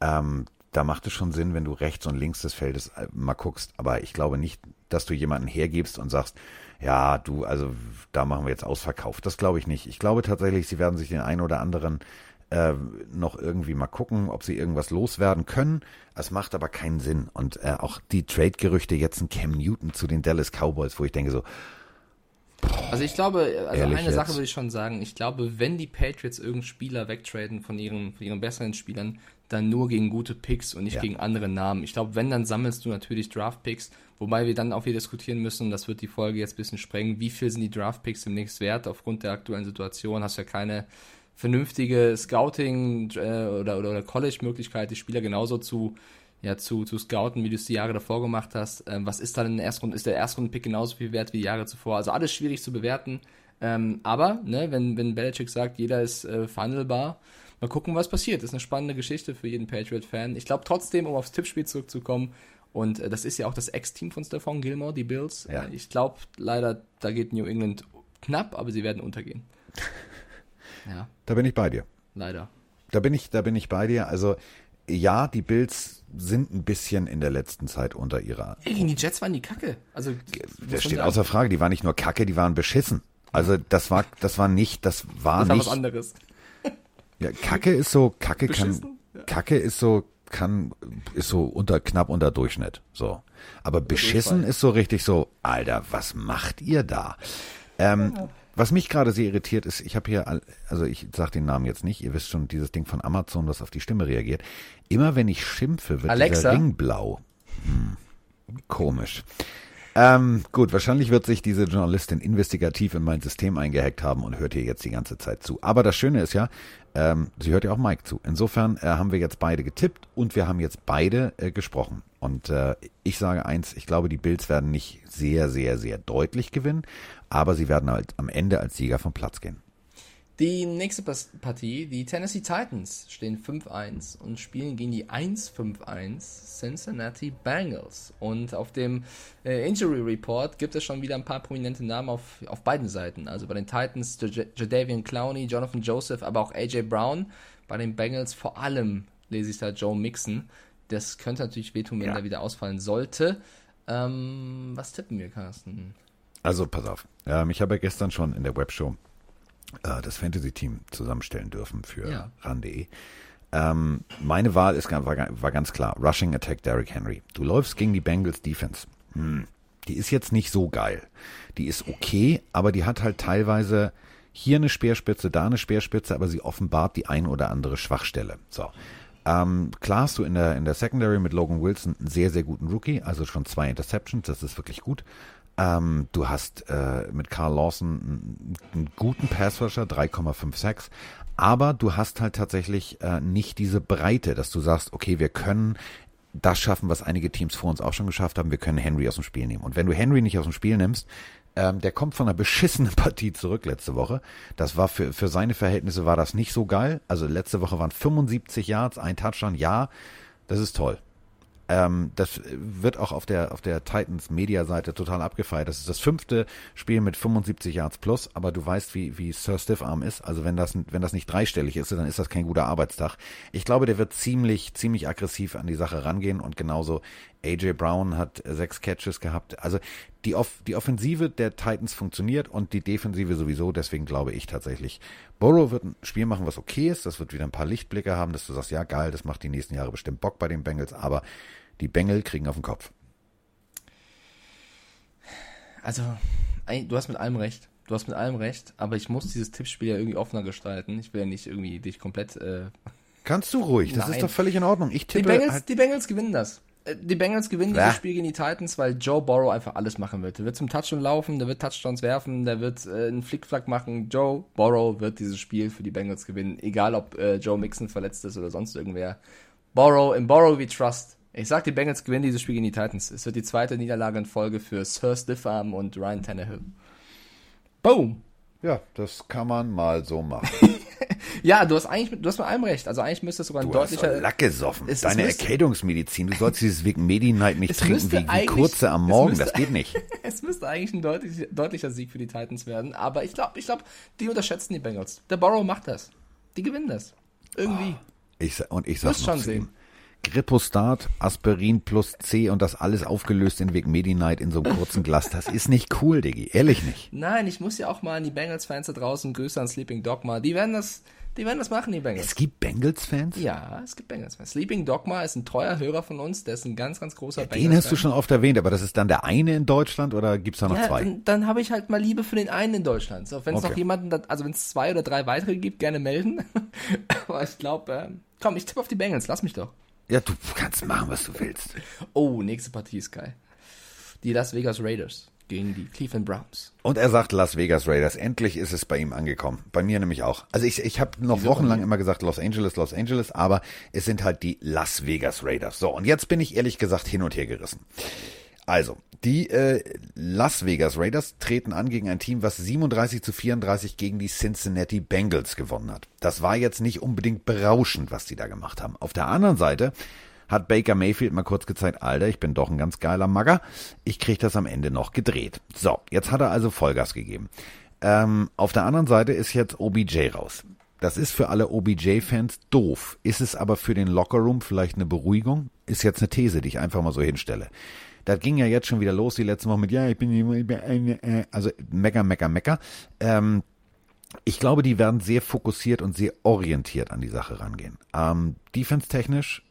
Ähm, da macht es schon Sinn, wenn du rechts und links des Feldes äh, mal guckst. Aber ich glaube nicht, dass du jemanden hergibst und sagst, ja, du, also da machen wir jetzt Ausverkauf. Das glaube ich nicht. Ich glaube tatsächlich, sie werden sich den einen oder anderen äh, noch irgendwie mal gucken, ob sie irgendwas loswerden können. Es macht aber keinen Sinn. Und äh, auch die Trade-Gerüchte jetzt ein Cam Newton zu den Dallas Cowboys, wo ich denke so,
Also ich glaube, also
Ehrlich
eine Sache
jetzt?
würde ich schon sagen. Ich glaube, wenn die Patriots irgendeinen Spieler wegtraden von ihren, von ihren besseren Spielern, dann nur gegen gute Picks und nicht
Ja.
gegen andere Namen. Ich glaube, wenn, dann sammelst du natürlich Draft-Picks, wobei wir dann auch wieder diskutieren müssen, und das wird die Folge jetzt ein bisschen sprengen, wie viel sind die Draft-Picks demnächst wert aufgrund der aktuellen Situation? Hast ja keine vernünftige Scouting äh, oder, oder, oder College-Möglichkeit, die Spieler genauso zu, ja, zu, zu scouten, wie du es die Jahre davor gemacht hast. Ähm, was ist dann in der Erstrunden? Ist der Erstrunden-Pick genauso viel wert wie die Jahre zuvor? Also alles schwierig zu bewerten. Ähm, aber, ne, wenn, wenn Belichick sagt, jeder ist äh, verhandelbar, mal gucken, was passiert. Das ist eine spannende Geschichte für jeden Patriot-Fan. Ich glaube trotzdem, um aufs Tippspiel zurückzukommen, und äh, das ist ja auch das Ex-Team von Stefan Gilmore, die Bills.
Ja.
Äh, ich glaube leider, da geht New England knapp, aber sie werden untergehen. ja,
da bin ich bei dir.
leider.
Da bin ich, da bin ich bei dir. Also ja, die Bills sind ein bisschen in der letzten Zeit unter ihrer.
Ey, gegen die Jets waren die Kacke. Also,
Das steht außer Frage. Die waren nicht nur kacke, die waren beschissen. Also das war, das war nicht, das war
das war was
nicht.
anderes.
Ja, Kacke ist so, Kacke kann,
Beschissen?
Kacke ist so, kann, ist so unter, knapp unter Durchschnitt, so. Aber beschissen ist so richtig so, Alter, was macht ihr da? Ähm, was mich gerade sehr irritiert ist, ich habe hier, also ich sag den Namen jetzt nicht, ihr wisst schon, dieses Ding von Amazon, das auf die Stimme reagiert. Immer wenn ich schimpfe, wird
Alexa?
dieser Ring blau. Hm, komisch. Ähm, gut, wahrscheinlich wird sich diese Journalistin investigativ in mein System eingehackt haben und hört hier jetzt die ganze Zeit zu. Aber das Schöne ist ja, ähm, sie hört ja auch Mike zu. Insofern äh, haben wir jetzt beide getippt und wir haben jetzt beide äh, gesprochen. Und äh, ich sage eins, ich glaube, die Bills werden nicht sehr, sehr, sehr deutlich gewinnen, aber sie werden halt am Ende als Sieger vom Platz gehen.
Die nächste Partie, die Tennessee Titans stehen 5-1 und spielen gegen die 1-5-1 Cincinnati Bengals. Und auf dem äh, Injury Report gibt es schon wieder ein paar prominente Namen auf, auf beiden Seiten. Also bei den Titans J- Jadavian Clowney, Jonathan Joseph, aber auch AJ Brown. Bei den Bengals vor allem lese ich da Joe Mixon. Das könnte natürlich wehtun, wenn
Ja.
der wieder ausfallen sollte. Ähm, was tippen wir, Carsten?
Also pass auf, ähm, ich habe ja gestern schon in der Webshow äh, das Fantasy-Team zusammenstellen dürfen für
Ja.
ran.de. Ähm, meine Wahl ist, war, war ganz klar. Rushing Attack Derrick Henry. Du läufst gegen die Bengals Defense. Hm. Die ist jetzt nicht so geil. Die ist okay, aber die hat halt teilweise hier eine Speerspitze, da eine Speerspitze, aber sie offenbart die ein oder andere Schwachstelle. So. Ähm, klar hast du in der, in der Secondary mit Logan Wilson einen sehr, sehr guten Rookie, also schon zwei Interceptions, das ist wirklich gut. Ähm, du hast äh, mit Carl Lawson einen, einen guten Passrusher, 3,56, aber du hast halt tatsächlich äh, nicht diese Breite, dass du sagst, okay, wir können das schaffen, was einige Teams vor uns auch schon geschafft haben, wir können Henry aus dem Spiel nehmen. Und wenn du Henry nicht aus dem Spiel nimmst, ähm, der kommt von einer beschissenen Partie zurück letzte Woche. Das war für, für seine Verhältnisse war das nicht so geil. Also letzte Woche waren 75 Yards, ein Touchdown, ja, das ist toll. Ähm, das wird auch auf der, auf der Titans Media-Seite total abgefeiert. Das ist das fünfte Spiel mit 75 Yards plus, aber du weißt, wie, wie Sir Stiffarm ist. Also wenn das, wenn das nicht dreistellig ist, dann ist das kein guter Arbeitstag. Ich glaube, der wird ziemlich, ziemlich aggressiv an die Sache rangehen und genauso AJ Brown hat sechs Catches gehabt. Also die, Off die Offensive der Titans funktioniert und die Defensive sowieso. Deswegen glaube ich tatsächlich, Burrow wird ein Spiel machen, was okay ist. Das wird wieder ein paar Lichtblicke haben, dass du sagst, ja geil, das macht die nächsten Jahre bestimmt Bock bei den Bengals. Aber die Bengel kriegen auf den Kopf.
Also, du hast mit allem recht. Du hast mit allem recht, aber ich muss dieses Tippspiel ja irgendwie offener gestalten. Ich will ja nicht irgendwie dich komplett. Äh
Kannst du ruhig, das
Nein.
ist doch völlig in Ordnung. Ich
die,
tippe
Bengals,
halt,
die Bengals gewinnen das. Die Bengals gewinnen
Ja.
dieses Spiel gegen die Titans, weil Joe Burrow einfach alles machen wird. Der wird zum Touchdown laufen, der wird Touchdowns werfen, der wird äh, einen Flickflack machen. Joe Burrow wird dieses Spiel für die Bengals gewinnen, egal ob äh, Joe Mixon verletzt ist oder sonst irgendwer. Burrow, in Burrow we trust. Ich sag, die Bengals gewinnen dieses Spiel gegen die Titans. Es wird die zweite Niederlage in Folge für Sir Stiffarm und Ryan Tannehill. Boom!
ja, das kann man mal so machen.
Ja, du hast eigentlich, du hast mit allem recht. Also eigentlich müsste es sogar ein
Du hast
deutlicher.
doch Lack gesoffen.
Es- es
Deine
müsste-
Erkältungsmedizin. Du sollst dieses Weg Medi-Night nicht
Es
trinken wie, wie kurze am
es
Morgen.
müsste-
Das geht nicht.
Es müsste eigentlich ein deutlich, deutlicher Sieg für die Titans werden, aber ich glaube, ich glaub, die unterschätzen die Bengals. Der Burrow macht das. Die gewinnen das. Irgendwie.
Ich, sa- und ich sag noch zu
sehen.
ihm, Grippostat, Aspirin plus C und das alles aufgelöst in Weg Medi-Night in so einem kurzen Glas. Das ist nicht cool, Diggi. Ehrlich nicht.
Nein, ich muss ja auch mal an die Bengals-Fans da draußen Grüße an Sleeping Dogma. Die werden das, die werden das machen, die Bengals.
Es gibt Bengals-Fans?
ja, es gibt Bengals-Fans. Sleeping Dogma ist ein treuer Hörer von uns, der ist ein ganz, ganz großer
Den hast du schon oft erwähnt, aber das ist dann der eine in Deutschland oder gibt's da noch
Ja,
zwei?
dann, dann habe ich halt mal Liebe für den einen in Deutschland. So, wenn es
Okay.
noch jemanden, also wenn es zwei oder drei weitere gibt, gerne melden. Aber ich glaube, ähm, komm, ich tippe auf die Bengals, lass mich doch.
Ja, du kannst machen, was du willst.
Oh, nächste Partie ist geil. Die Las Vegas Raiders gegen die Cleveland Browns.
Und er sagt Las Vegas Raiders. Endlich ist es bei ihm angekommen. Bei mir nämlich auch. Also ich, ich habe noch wochenlang immer gesagt Los Angeles, Los Angeles, aber es sind halt die Las Vegas Raiders. So, und jetzt bin ich ehrlich gesagt hin und her gerissen. Also, die äh, Las Vegas Raiders treten an gegen ein Team, was 37 zu 34 gegen die Cincinnati Bengals gewonnen hat. Das war jetzt nicht unbedingt berauschend, was die da gemacht haben. Auf der anderen Seite hat Baker Mayfield mal kurz gezeigt, Alter, ich bin doch ein ganz geiler Magger. Ich krieg das am Ende noch gedreht. So, jetzt hat er also Vollgas gegeben. Ähm, auf der anderen Seite ist jetzt OBJ raus. Das ist für alle OBJ-Fans doof. Ist es aber für den Lockerroom vielleicht eine Beruhigung? Ist jetzt eine These, die ich einfach mal so hinstelle. Das ging ja jetzt schon wieder los, die letzten Wochen mit, ja, ich bin, ich bin äh, also mecker, mecker, mecker. Ähm, ich glaube, die werden sehr fokussiert und sehr orientiert an die Sache rangehen. Ähm, Defense-technisch,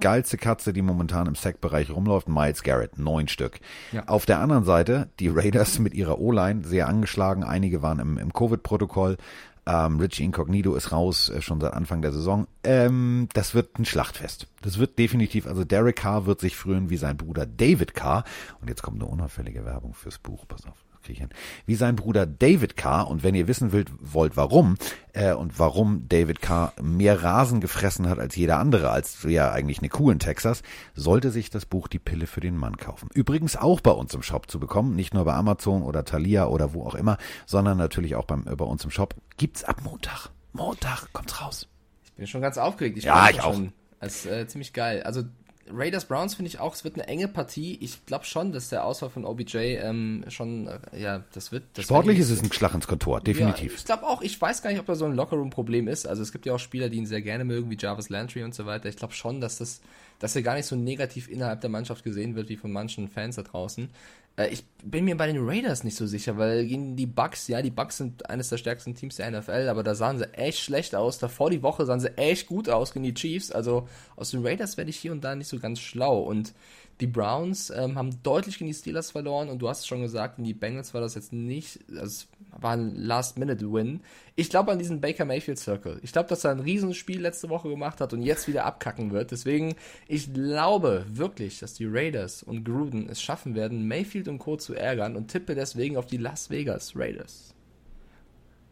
geilste Katze, die momentan im Sack-Bereich rumläuft, Miles Garrett, neun Stück.
Ja.
Auf der anderen Seite, die Raiders mit ihrer O-Line, sehr angeschlagen, einige waren im, im Covid-Protokoll. Ähm, Richie Incognito ist raus, äh, schon seit Anfang der Saison. Ähm, das wird ein Schlachtfest. Das wird definitiv, also Derek Carr wird sich frühen wie sein Bruder David Carr. Und jetzt kommt eine unauffällige Werbung fürs Buch, pass auf hin, wie sein Bruder David Carr. Und wenn ihr wissen wollt, wollt warum äh, und warum David Carr mehr Rasen gefressen hat als jeder andere, als ja eigentlich eine Kuh in Texas, sollte sich das Buch Die Pille für den Mann kaufen. Übrigens auch bei uns im Shop zu bekommen, nicht nur bei Amazon oder Thalia oder wo auch immer, sondern natürlich auch beim, äh, bei uns im Shop. Gibt's ab Montag. Montag kommt's raus.
Ich bin schon ganz aufgeregt. Ich
Ja, ich auch.
Schon. Das ist äh, ziemlich geil. Also Raiders Browns finde ich auch, es wird eine enge Partie. Ich glaube schon, dass der Auswahl von OBJ ähm, schon, äh, ja, das wird. Das
Sportlich
wird-
ist es ein Schlag ins Kontor,
Ja,
definitiv.
ich glaube auch, ich weiß gar nicht, ob da so ein Lockerroom-Problem ist. Also es gibt ja auch Spieler, die ihn sehr gerne mögen, wie Jarvis Landry und so weiter. Ich glaube schon, dass das, dass er gar nicht so negativ innerhalb der Mannschaft gesehen wird, wie von manchen Fans da draußen. Äh, ich bin mir bei den Raiders nicht so sicher, weil gegen die Bucks, ja, die Bucks sind eines der stärksten Teams der NFL, aber da sahen sie echt schlecht aus. Davor die Woche sahen sie echt gut aus gegen die Chiefs. Also aus den Raiders werde ich hier und da nicht so ganz schlau. Und die Browns ähm, haben deutlich gegen die Steelers verloren und du hast es schon gesagt, in die Bengals war das jetzt nicht, es war ein Last-Minute-Win. Ich glaube an diesen Baker Mayfield Circle. Ich glaube, dass er ein Riesenspiel letzte Woche gemacht hat und jetzt wieder abkacken wird. Deswegen, ich glaube wirklich, dass die Raiders und Gruden es schaffen werden, Mayfield und Co. zu ärgern und tippe deswegen auf die Las Vegas Raiders.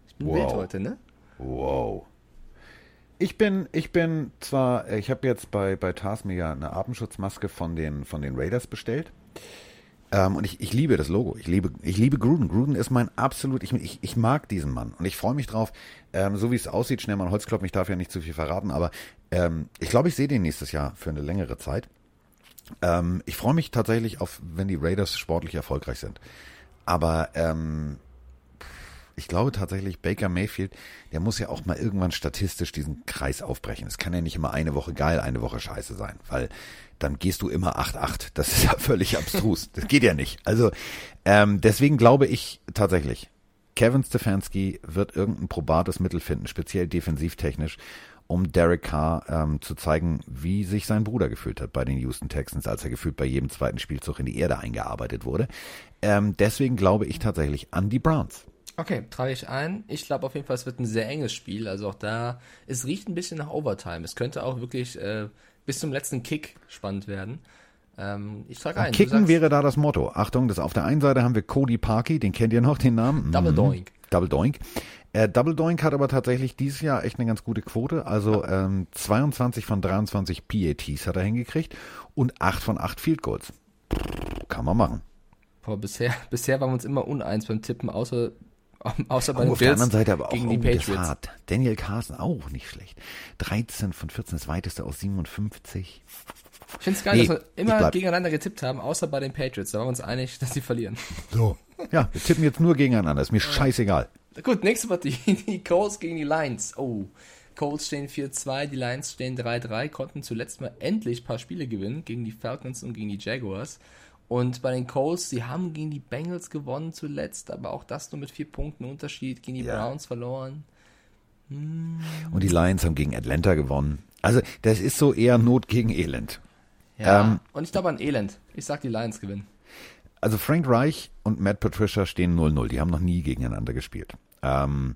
Ich bin
Wow.
wild heute, ne?
Wow. Ich bin, ich bin zwar, ich habe jetzt bei, bei Tars mir ja eine Atemschutzmaske von den, von den Raiders bestellt. Ähm, und ich, ich liebe das Logo. Ich liebe, ich liebe Gruden. Gruden ist mein absolut, ich, ich, ich mag diesen Mann. Und ich freue mich drauf, ähm, so wie es aussieht, schnell mal ein Holzklopfen, ich darf ja nicht zu viel verraten, aber ähm, ich glaube, ich sehe den nächstes Jahr für eine längere Zeit. Ähm, ich freue mich tatsächlich auf, wenn die Raiders sportlich erfolgreich sind. Aber ähm, ich glaube tatsächlich, Baker Mayfield, der muss ja auch mal irgendwann statistisch diesen Kreis aufbrechen. Es kann ja nicht immer eine Woche geil, eine Woche scheiße sein, weil dann gehst du immer 8-8. Das ist ja völlig abstrus. Das geht ja nicht. Also ähm, deswegen glaube ich tatsächlich, Kevin Stefanski wird irgendein probates Mittel finden, speziell defensivtechnisch, um Derek Carr ähm, zu zeigen, wie sich sein Bruder gefühlt hat bei den Houston Texans, als er gefühlt bei jedem zweiten Spielzug in die Erde eingearbeitet wurde. Ähm, deswegen glaube ich tatsächlich an die Browns.
Okay, trage ich ein. Ich glaube auf jeden Fall, es wird ein sehr enges Spiel. Also auch da, es riecht ein bisschen nach Overtime. Es könnte auch wirklich äh, bis zum letzten Kick spannend werden. Ähm, ich trage ein.
Kicken wäre da das Motto. Achtung, das auf der einen Seite haben wir Cody Parkey, den kennt ihr noch, den Namen?
Double
Mhm.
Doink.
Double Doink. Äh, Double Doink hat aber tatsächlich dieses Jahr echt eine ganz gute Quote. Also ähm, 22 von 23 PATs hat er hingekriegt und 8 von 8 Field Goals. Kann man machen.
Boah, bisher, bisher waren wir uns immer uneins beim Tippen, außer, außer bei
Oh,
den
auf der
Bills
anderen Seite aber auch
gegen die Patriots.
hart. Daniel Carson auch nicht schlecht. 13 von 14, das weiteste aus 57.
Ich finde es geil,
Nee,
dass wir immer gegeneinander getippt haben, außer bei den Patriots. Da waren wir uns einig, dass sie verlieren.
So. Ja, wir tippen jetzt nur gegeneinander. Ist mir scheißegal.
Gut, nächste Partie. Die Colts gegen die Lions. Oh. Colts stehen 4-2, die Lions stehen 3-3, konnten zuletzt mal endlich ein paar Spiele gewinnen gegen die Falcons und gegen die Jaguars. Und bei den Colts, sie haben gegen die Bengals gewonnen zuletzt, aber auch das nur mit vier Punkten Unterschied, gegen die
Ja.
Browns verloren.
Und die Lions haben gegen Atlanta gewonnen. Also, das ist so eher Not gegen Elend.
Ja.
Ähm,
und ich glaube an Elend. Ich sag, die Lions gewinnen.
Also Frank Reich und Matt Patricia stehen 0-0. Die haben noch nie gegeneinander gespielt. Ähm,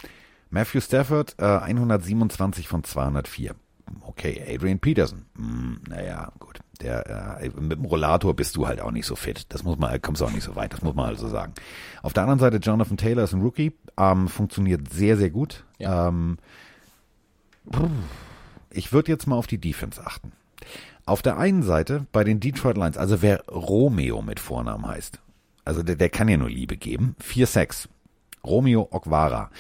Matthew Stafford äh, 127 von 204. Okay, Adrian Peterson. Hm, naja, gut. Der, äh, mit dem Rollator bist du halt auch nicht so fit. Das muss man, kommst du auch nicht so weit. Das muss man also sagen. Auf der anderen Seite Jonathan Taylor ist ein Rookie. Ähm, funktioniert sehr, sehr gut.
Ja.
Ähm, ich würde jetzt mal auf die Defense achten. Auf der einen Seite bei den Detroit Lions, also wer Romeo mit Vornamen heißt, also der, der kann ja nur Liebe geben. 4-6. Romeo Okwara.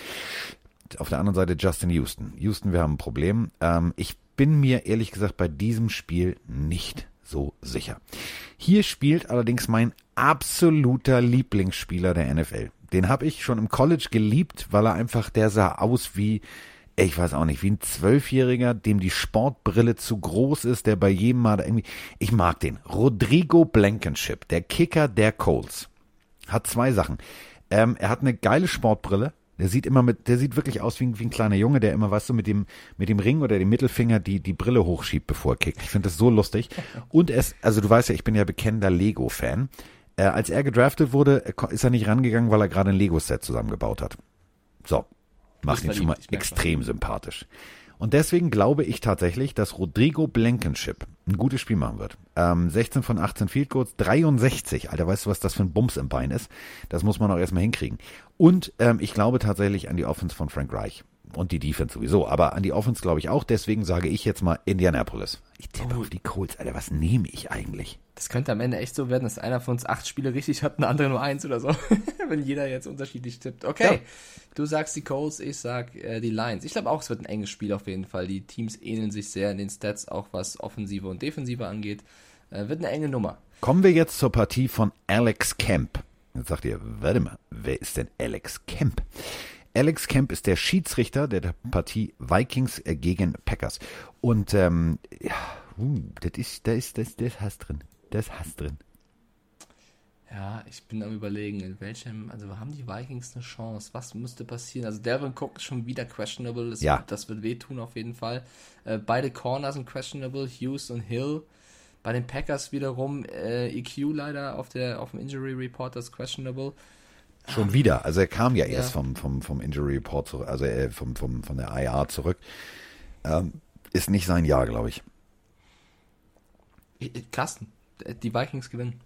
Auf der anderen Seite Justin Houston. Houston, wir haben ein Problem. Ähm, ich bin mir ehrlich gesagt bei diesem Spiel nicht so sicher. Hier spielt allerdings mein absoluter Lieblingsspieler der NFL. Den habe ich schon im College geliebt, weil er einfach, der sah aus wie, ich weiß auch nicht, wie ein Zwölfjähriger, dem die Sportbrille zu groß ist, der bei jedem Mal irgendwie, ich mag den. Rodrigo Blankenship, der Kicker der Colts, hat zwei Sachen. Ähm, er hat eine geile Sportbrille. Der sieht immer mit, der sieht wirklich aus wie ein, wie ein kleiner Junge, der immer, weißt du, mit dem, mit dem Ring oder dem Mittelfinger die, die Brille hochschiebt, bevor er kickt. Ich finde das so lustig. Und es, also du weißt ja, ich bin ja bekennender Lego-Fan. Äh, als er gedraftet wurde, äh, ist er nicht rangegangen, weil er gerade ein Lego-Set zusammengebaut hat. So. Macht ihn schon mal extrem sympathisch. Und deswegen glaube ich tatsächlich, dass Rodrigo Blankenship ein gutes Spiel machen wird. Ähm, 16 von 18 Field Goals, 63. Alter, weißt du, was das für ein Bums im Bein ist? Das muss man auch erstmal hinkriegen. Und ähm, ich glaube tatsächlich an die Offense von Frank Reich. Und die Defense sowieso. Aber an die Offense glaube ich auch. Deswegen sage ich jetzt mal Indianapolis. Ich tippe auf die Colts. Alter, was nehme ich eigentlich?
Das könnte am Ende echt so werden, dass einer von uns acht Spiele richtig hat, ein anderer nur eins oder so. Wenn jeder jetzt unterschiedlich tippt. Okay,
Ja.
du sagst die Colts, ich sag äh, die Lions. Ich glaube auch, es wird ein enges Spiel auf jeden Fall. Die Teams ähneln sich sehr in den Stats, auch was Offensive und Defensive angeht. Äh, wird eine enge Nummer.
Kommen wir jetzt zur Partie von Alex Kemp. Jetzt sagt ihr, warte mal, wer ist denn Alex Kemp? Alex Kemp ist der Schiedsrichter der Partie Vikings äh, gegen Packers. Und ähm, ja, uh, das ist, das ist, das, das hast drin. Das hast drin.
Ja, ich bin am überlegen, in welchem, also haben die Vikings eine Chance? Was müsste passieren? Also Delvin Cook ist schon wieder questionable, das,
Ja.
wird, das wird wehtun auf jeden Fall. Äh, beide Corners sind questionable, Hughes und Hill. Bei den Packers wiederum äh, EQ leider auf der auf dem Injury Report das ist questionable.
Schon wieder. Also er kam ja erst
Ja.
vom, vom, vom Injury Report zurück, also äh, vom, vom, von der IR zurück. Ähm, ist nicht sein Jahr, glaube ich.
Äh, äh, Carsten, äh, die Vikings gewinnen.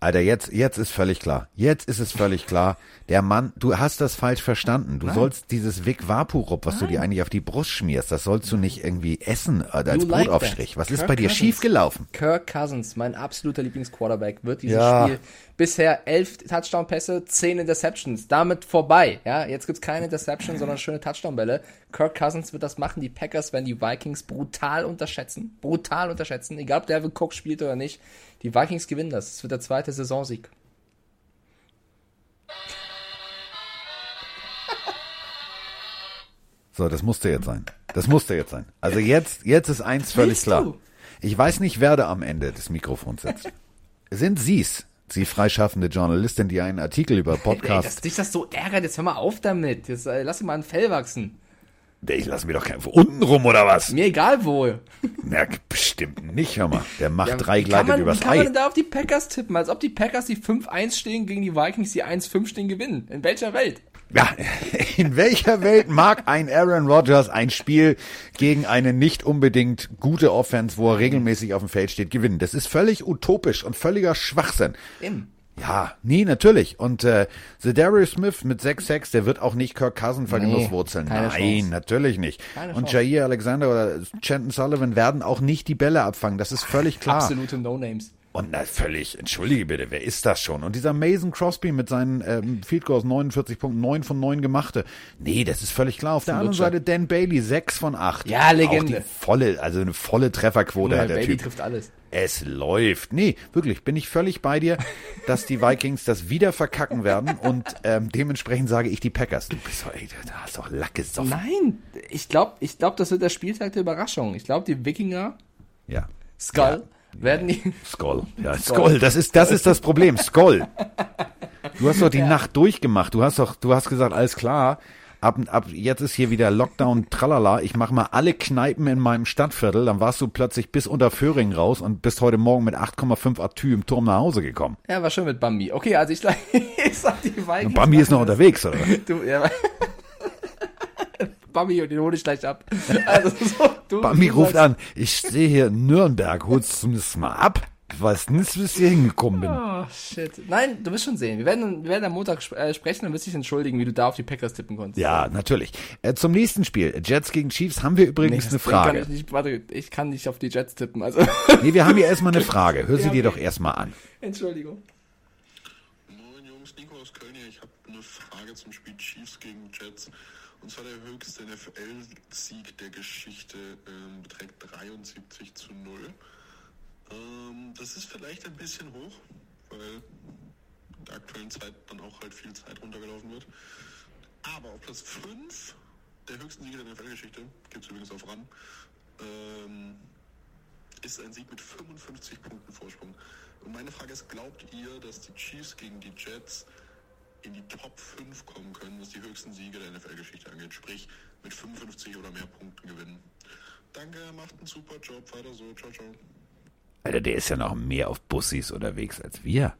Alter, jetzt, jetzt ist völlig klar. Jetzt ist es völlig klar. Der Mann, du hast das falsch verstanden. Du
Nein.
sollst dieses Vic Vaporub, was du dir eigentlich auf die Brust schmierst, das sollst du nicht irgendwie essen äh, als
like
Brotaufstrich.
that.
Was ist
Kirk
bei dir
Cousins.
schiefgelaufen?
Kirk Cousins, mein absoluter Lieblingsquarterback, wird dieses
Ja.
Spiel bisher elf Touchdown-Pässe, zehn Interceptions, damit vorbei. Ja, jetzt gibt's keine Interception, sondern schöne Touchdown-Bälle. Kirk Cousins wird das machen. Die Packers werden die Vikings brutal unterschätzen, brutal unterschätzen, egal ob Devin Cook spielt oder nicht. Die Vikings gewinnen das. Es wird der zweite Saisonsieg.
So, das musste jetzt sein. Das musste jetzt sein. Also jetzt, jetzt ist eins völlig
willst
klar.
du?
Ich weiß nicht, wer da am Ende des Mikrofons sitzt. Sind Sie's, Sie freischaffende Journalistin, die einen Artikel über
Ey, dass
Podcast,
dich das so ärgert, jetzt hör mal auf damit. Jetzt äh, lass dir mal ein Fell wachsen.
ich lass mir doch kein unten rum oder was?
Mir egal wo.
Na, bestimmt nicht, hör mal. Der macht
Ja,
drei gleitet
man,
übers
Wie kann man
Ei.
denn da auf die Packers tippen? Als ob die Packers die 5-1 stehen gegen die Vikings, die 1-5 stehen, gewinnen. In welcher Welt?
Ja, in welcher Welt mag ein Aaron Rodgers ein Spiel gegen eine nicht unbedingt gute Offense, wo er regelmäßig auf dem Feld steht, gewinnen? Das ist völlig utopisch und völliger Schwachsinn.
Eben.
Ja, nee, natürlich. Und äh, Darius Smith mit 6-6, der wird auch nicht Kirk Cousin vergenusswurzeln.
keine
Nein,
Chance.
natürlich nicht.
Keine
und. Jair Alexander oder Chanton Sullivan werden auch nicht die Bälle abfangen. Das ist völlig klar.
Absolute No-Names.
Und na, völlig, entschuldige bitte, wer ist das schon? Und dieser Mason Crosby mit seinen ähm, Field Goals 49.9 von 9 gemachte. Nee, das ist völlig klar. Auf der anderen. Seite Dan Bailey, 6 von 8.
Ja, Legende.
Auch die volle, also eine volle Trefferquote
Ja,
hat der
Baby
Typ.
trifft alles.
Es läuft. Nee, wirklich, bin ich völlig bei dir, dass die Vikings das wieder verkacken werden und ähm, dementsprechend sage ich die Packers. Du bist doch, ey, da hast doch Lack gesoffen.
Nein, ich glaube, ich glaub, das wird der Spieltag der Überraschung. Ich glaube, die Wikinger,
Ja.
Skull, werden die.
Skoll. Ja, Skoll, das ist, das ist das Problem. Skoll. Du hast doch die Nacht durchgemacht. Du hast doch, du hast gesagt, alles klar. Ab, ab jetzt ist hier wieder Lockdown, tralala. Ich mache mal alle Kneipen in meinem Stadtviertel. Dann warst du plötzlich bis unter Föhring raus und bist heute Morgen mit 8,5 Atü im Turm nach Hause gekommen.
Ja, war schön mit Bambi. Okay, also ich, sag- ich sag die Vikings.
Und Bambi ist noch unterwegs, oder?
Du, ja. Bambi, den hole ich gleich ab. Also, so, du,
Bambi ruft an, ich stehe hier in Nürnberg, holst du das mal ab? Ich weiß nicht, bis ich hier hingekommen bin.
Oh, shit. Nein, du wirst schon sehen. Wir werden, wir werden am Montag sp äh, sprechen und wirst dich entschuldigen, wie du da auf die Packers tippen konntest.
Ja, natürlich. Äh, zum nächsten Spiel, Jets gegen Chiefs, haben wir übrigens
Nee,
eine Frage.
ich, nicht, warte, ich kann nicht auf die Jets tippen. Also,
Nee, wir haben hier erstmal eine Frage. Hör sie
Ja,
dir doch erstmal an.
Entschuldigung.
Moin Jungs, Nico aus Köln hier. Ich habe eine Frage zum Spiel Chiefs gegen Jets. Und zwar der höchste NFL-Sieg der Geschichte ähm, beträgt 73 zu 0. Ähm, das ist vielleicht ein bisschen hoch, weil in der aktuellen Zeit dann auch halt viel Zeit runtergelaufen wird. Aber auf Platz 5 der höchsten Siege der NFL-Geschichte, gibt es übrigens auf RAN, ähm, ist ein Sieg mit 55 Punkten Vorsprung. Und meine Frage ist, glaubt ihr, dass die Chiefs gegen die Jets in die Top 5 kommen können, was die höchsten Siege der NFL-Geschichte angeht, sprich mit 55 oder mehr Punkten gewinnen? Danke, macht einen super Job, weiter so, ciao, ciao.
Alter, der ist ja noch mehr auf Bussis unterwegs als wir.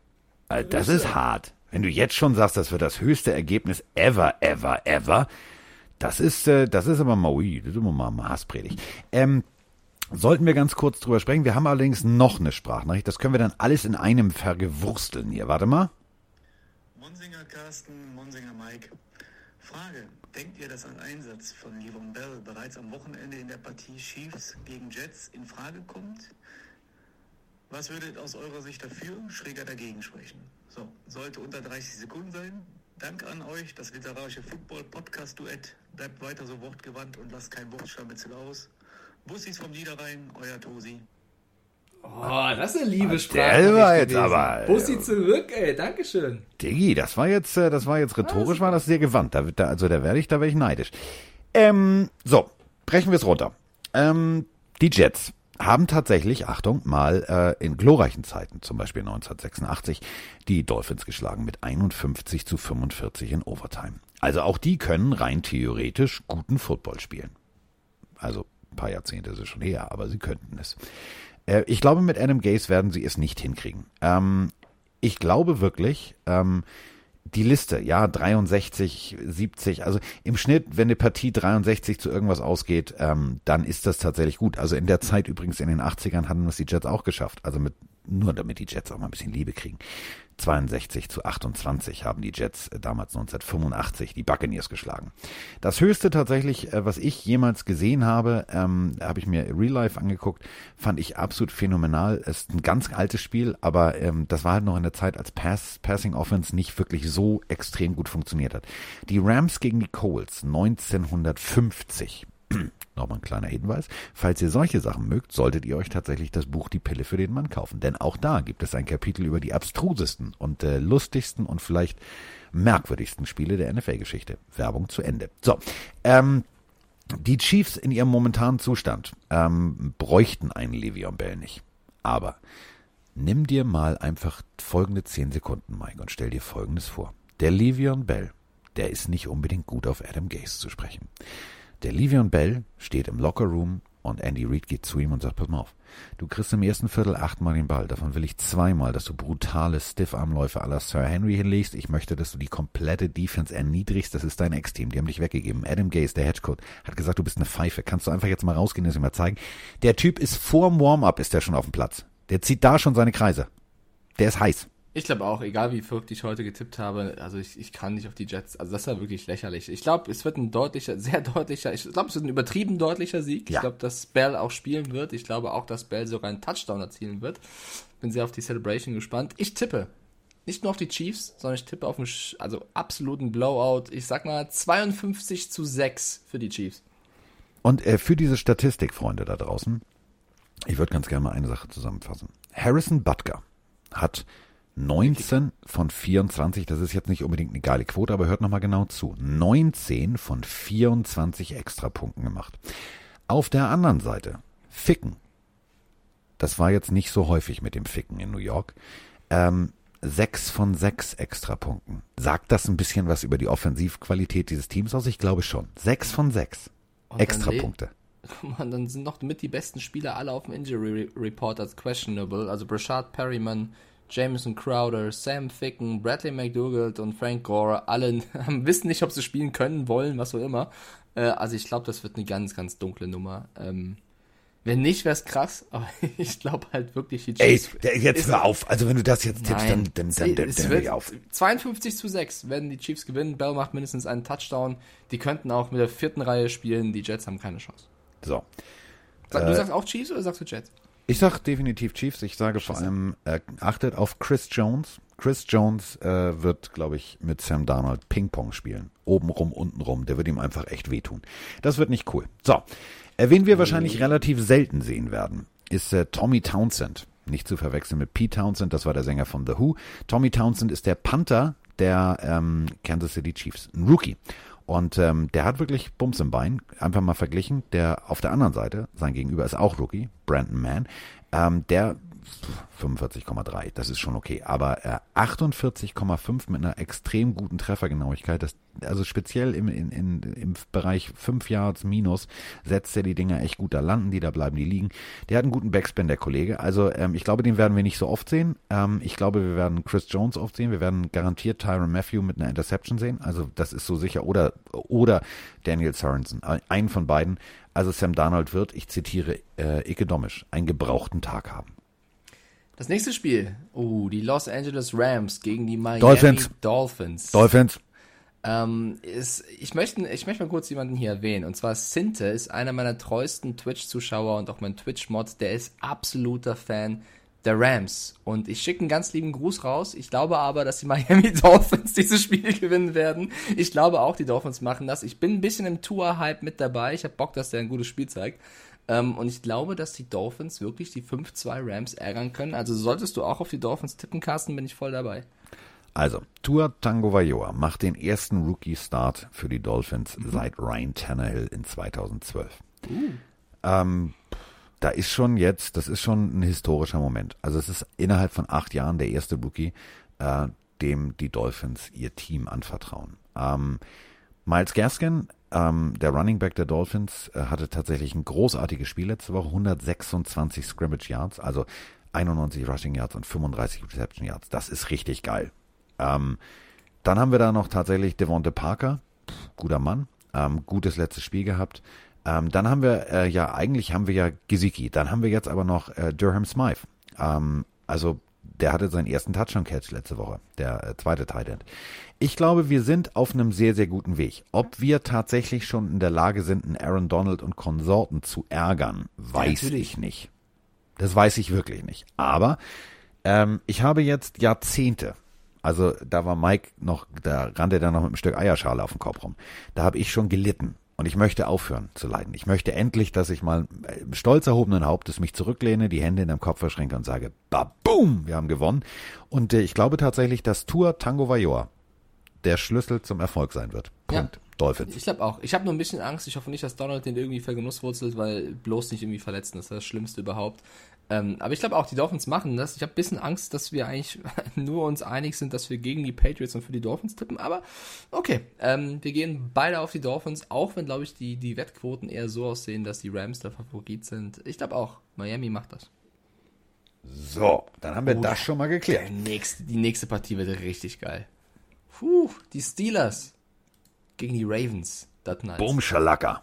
Alter, das ist hart. Wenn du jetzt schon sagst, das wird das höchste Ergebnis ever, ever, ever, das ist, äh, das ist aber mal, ui, das ist immer mal Hasspredigt. Ähm, sollten wir ganz kurz drüber sprechen. Wir haben allerdings noch eine Sprachnachricht. Das können wir dann alles in einem vergewursteln hier. Warte mal.
Monsinger Carsten, Monsinger Mike. Frage. Denkt ihr, dass ein Einsatz von Livon Bell bereits am Wochenende in der Partie Chiefs gegen Jets in Frage kommt? Was würdet aus eurer Sicht dafür, schräger dagegen sprechen? So, sollte unter 30 Sekunden sein. Dank an euch, das literarische Football-Podcast-Duett. Bleibt weiter so wortgewandt und lasst kein Wortscharmützel aus. Bussis vom Niederrhein, euer Tosi.
Oh, das ist eine liebe
der
Sprache.
war jetzt aber-
Bussi zurück, ey, Dankeschön.
Diggi, das war jetzt, äh, das war jetzt rhetorisch, war das sehr gewandt. Da, wird- da, also da werde ich, da werde ich neidisch. Ähm, so, brechen wir es runter. Ähm, die Jets haben tatsächlich, Achtung, mal äh, in glorreichen Zeiten, zum Beispiel 1986, die Dolphins geschlagen mit 51 zu 45 in Overtime. Also auch die können rein theoretisch guten Football spielen. Also ein paar Jahrzehnte ist es schon her, aber sie könnten es. Äh, ich glaube, mit Adam Gase werden sie es nicht hinkriegen. Ähm, ich glaube wirklich, ähm, die Liste, ja, 63, 70, also im Schnitt, wenn eine Partie 63 zu irgendwas ausgeht, ähm, dann ist das tatsächlich gut. Also in der Zeit übrigens in den 80ern hatten das die Jets auch geschafft. Also mit, nur damit die Jets auch mal ein bisschen Liebe kriegen. 62 zu 28 haben die Jets äh, damals 1985 die Buccaneers geschlagen. Das höchste tatsächlich, äh, was ich jemals gesehen habe, ähm, habe ich mir Real Life angeguckt, fand ich absolut phänomenal. Es ist ein ganz altes Spiel, aber ähm, das war halt noch in der Zeit, als Pass, Passing Offense nicht wirklich so extrem gut funktioniert hat. Die Rams gegen die Coles 1950. Nochmal ein kleiner Hinweis. Falls ihr solche Sachen mögt, solltet ihr euch tatsächlich das Buch Die Pille für den Mann kaufen. Denn auch da gibt es ein Kapitel über die abstrusesten und äh, lustigsten und vielleicht merkwürdigsten Spiele der NFL-Geschichte. Werbung zu Ende. So, ähm, die Chiefs in ihrem momentanen Zustand ähm, bräuchten einen Le'Veon Bell nicht. Aber nimm dir mal einfach folgende 10 Sekunden, Mike, und stell dir Folgendes vor. Der Le'Veon Bell, der ist nicht unbedingt gut auf Adam Gase zu sprechen. Der Livion Bell steht im Lockerroom und Andy Reid geht zu ihm und sagt, pass mal auf, du kriegst im ersten Viertel achtmal den Ball, davon will ich zweimal, dass du brutale Stiffarmläufe la Sir Henry hinlegst. Ich möchte, dass du die komplette Defense erniedrigst, das ist dein Ex-Team, die haben dich weggegeben. Adam Gase, der Hedgecoach, hat gesagt, du bist eine Pfeife, kannst du einfach jetzt mal rausgehen und das ihm mal zeigen. Der Typ ist vorm Warm-Up, ist der schon auf dem Platz. Der zieht da schon seine Kreise. Der ist heiß.
Ich glaube auch, egal wie verrückt ich heute getippt habe, also ich, ich kann nicht auf die Jets. Also das war wirklich lächerlich. Ich glaube, es wird ein deutlicher, sehr deutlicher, ich glaube, es wird ein übertrieben deutlicher Sieg.
Ja.
Ich glaube, dass Bell auch spielen wird. Ich glaube auch, dass Bell sogar einen Touchdown erzielen wird. Bin sehr auf die Celebration gespannt. Ich tippe. Nicht nur auf die Chiefs, sondern ich tippe auf einen, also absoluten Blowout. Ich sag mal 52 zu 6 für die Chiefs.
Und äh, für diese Statistik, Freunde da draußen, ich würde ganz gerne mal eine Sache zusammenfassen. Harrison Butker hat 19 von 24, das ist jetzt nicht unbedingt eine geile Quote, aber hört nochmal genau zu. 19 von 24 Extrapunkten gemacht. Auf der anderen Seite, Ficken. Das war jetzt nicht so häufig mit dem Ficken in New York. Ähm, 6 von 6 Extrapunkten. Sagt das ein bisschen was über die Offensivqualität dieses Teams aus? Ich glaube schon. 6 von 6
dann
Extrapunkte.
Mal, dann sind noch mit die besten Spieler alle auf dem Injury Re- Report als questionable. Also Brashard Perryman, Jameson Crowder, Sam Ficken, Bradley McDougald und Frank Gore. Alle wissen nicht, ob sie spielen können, wollen, was auch immer. Äh, also ich glaube, das wird eine ganz, ganz dunkle Nummer. Ähm, wenn nicht, wäre es krass, aber ich glaube halt wirklich die
Ey,
Chiefs.
der- jetzt hör auf. Also wenn du das jetzt tippst, dann,
Nein,
dann, dann, dann, dann hör auf.
52 zu 6 werden die Chiefs gewinnen. Bell macht mindestens einen Touchdown. Die könnten auch mit der vierten Reihe spielen. Die Jets haben keine Chance.
So.
Sag,
Äh,
du sagst auch Chiefs oder sagst du Jets?
Ich sag definitiv Chiefs. Ich sage vor allem, äh, achtet auf Chris Jones. Chris Jones äh, wird, glaube ich, mit Sam Darnold Ping-Pong spielen. Obenrum, untenrum. Der wird ihm einfach echt wehtun. Das wird nicht cool. So. Äh, wen wir wahrscheinlich relativ selten sehen werden, ist äh, Tommy Townsend. Nicht zu verwechseln mit Pete Townsend, das war der Sänger von The Who. Tommy Townsend ist der Panther der ähm, Kansas City Chiefs. Ein Rookie. Und ähm, der hat wirklich Bums im Bein, einfach mal verglichen. Der auf der anderen Seite, sein Gegenüber ist auch Rookie, Brandon Mann, ähm, der 45,3, das ist schon okay. Aber äh, 48,5 mit einer extrem guten Treffergenauigkeit, das, also speziell im, in, in, im Bereich 5 Yards minus, setzt er die Dinger echt gut. Da landen die, da bleiben die liegen. Der hat einen guten Backspin, der Kollege. Also ähm, ich glaube, den werden wir nicht so oft sehen. Ähm, ich glaube, wir werden Chris Jones oft sehen. Wir werden garantiert Tyron Matthew mit einer Interception sehen. Also das ist so sicher. Oder, oder Daniel Sorensen. Einen von beiden. Also Sam Darnold wird, ich zitiere äh, Ikedomisch, einen gebrauchten Tag haben.
Das nächste Spiel, oh, die Los Angeles Rams gegen die Miami
Dolphins.
Dolphins.
Dolphins.
Ähm, ist, ich, möchte, ich möchte mal kurz jemanden hier erwähnen. Und zwar Sinte ist einer meiner treuesten Twitch-Zuschauer und auch mein Twitch-Mod. Der ist absoluter Fan der Rams. Und ich schicke einen ganz lieben Gruß raus. Ich glaube aber, dass die Miami Dolphins dieses Spiel gewinnen werden. Ich glaube auch, die Dolphins machen das. Ich bin ein bisschen im Tour-Hype mit dabei. Ich habe Bock, dass der ein gutes Spiel zeigt. Ähm, und ich glaube, dass die Dolphins wirklich die 5-2 Rams ärgern können. Also solltest du auch auf die Dolphins tippen, Carsten, bin ich voll dabei.
Also, Tua Tango Vailoa macht den ersten Rookie-Start für die Dolphins
Mhm.
seit Ryan Tannehill in 2012. Ähm, da ist schon jetzt, das ist schon ein historischer Moment. Also es ist innerhalb von acht Jahren der erste Rookie, äh, dem die Dolphins ihr Team anvertrauen. Ähm, Miles Gaskin, ähm, der Running Back der Dolphins, äh, hatte tatsächlich ein großartiges Spiel letzte Woche, 126 Scrimmage Yards, also 91 Rushing Yards und 35 Reception Yards. Das ist richtig geil. Ähm, dann haben wir da noch tatsächlich Devonte Parker, Pff, guter Mann, ähm, gutes letztes Spiel gehabt. Ähm, dann haben wir äh, ja, eigentlich haben wir ja Gesicki, dann haben wir jetzt aber noch äh, Durham Smythe. Ähm, also der hatte seinen ersten Touchdown-Catch letzte Woche, der äh, zweite Tight End. Ich glaube, wir sind auf einem sehr, sehr guten Weg. Ob wir tatsächlich schon in der Lage sind, einen Aaron Donald und Konsorten zu ärgern, weiß
natürlich.
ich nicht. Das weiß ich wirklich nicht. Aber ähm, ich habe jetzt Jahrzehnte, also da war Mike noch, da rannte er noch mit einem Stück Eierschale auf dem Kopf rum. Da habe ich schon gelitten. Und ich möchte aufhören zu leiden. Ich möchte endlich, dass ich mal äh, stolz erhobenen Hauptes mich zurücklehne, die Hände in den Kopf verschränke und sage, baboom, wir haben gewonnen. Und äh, ich glaube tatsächlich, dass Tour Tango Vajor der Schlüssel zum Erfolg sein wird.
Ja.
Punkt. Dolphins.
Ich glaube auch. Ich habe nur ein bisschen Angst. Ich hoffe nicht, dass Donald den irgendwie vergenusswurzelt, weil bloß nicht irgendwie verletzen. Das ist das Schlimmste überhaupt. Ähm, aber ich glaube auch, die Dolphins machen das. Ich habe ein bisschen Angst, dass wir eigentlich nur uns einig sind, dass wir gegen die Patriots und für die Dolphins tippen. Aber okay, ähm, wir gehen beide auf die Dolphins, auch wenn, glaube ich, die, die Wettquoten eher so aussehen, dass die Rams der Favorit sind. Ich glaube auch, Miami macht das.
So, dann haben wir
Oh,
das schon mal geklärt.
Nächste, die nächste Partie wird richtig geil. Puh, die Steelers gegen die Ravens.
Boom, Schalaka.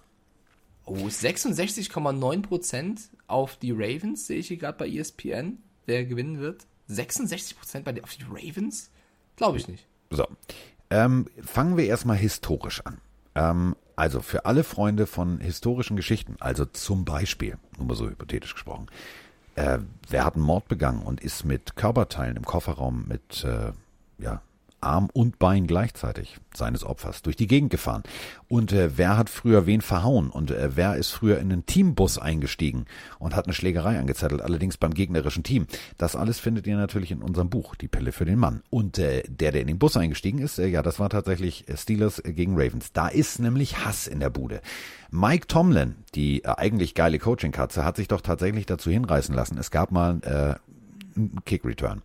Oh, 66,9% auf die Ravens sehe ich hier gerade bei ESPN, wer gewinnen wird. 66% bei, auf die Ravens? Glaube ich nicht.
So, ähm, fangen wir erstmal historisch an. Ähm, also für alle Freunde von historischen Geschichten, also zum Beispiel, nur mal so hypothetisch gesprochen, äh, wer hat einen Mord begangen und ist mit Körperteilen im Kofferraum mit äh, ja, Arm und Bein gleichzeitig seines Opfers durch die Gegend gefahren? Und äh, wer hat früher wen verhauen? Und äh, wer ist früher in einen Teambus eingestiegen und hat eine Schlägerei angezettelt, allerdings beim gegnerischen Team? Das alles findet ihr natürlich in unserem Buch, Die Pille für den Mann. Und äh, der, der in den Bus eingestiegen ist, äh, ja, das war tatsächlich äh, Steelers äh, gegen Ravens. Da ist nämlich Hass in der Bude. Mike Tomlin, die eigentlich geile Coaching-Katze, hat sich doch tatsächlich dazu hinreißen lassen. Es gab mal einen Kick-Return.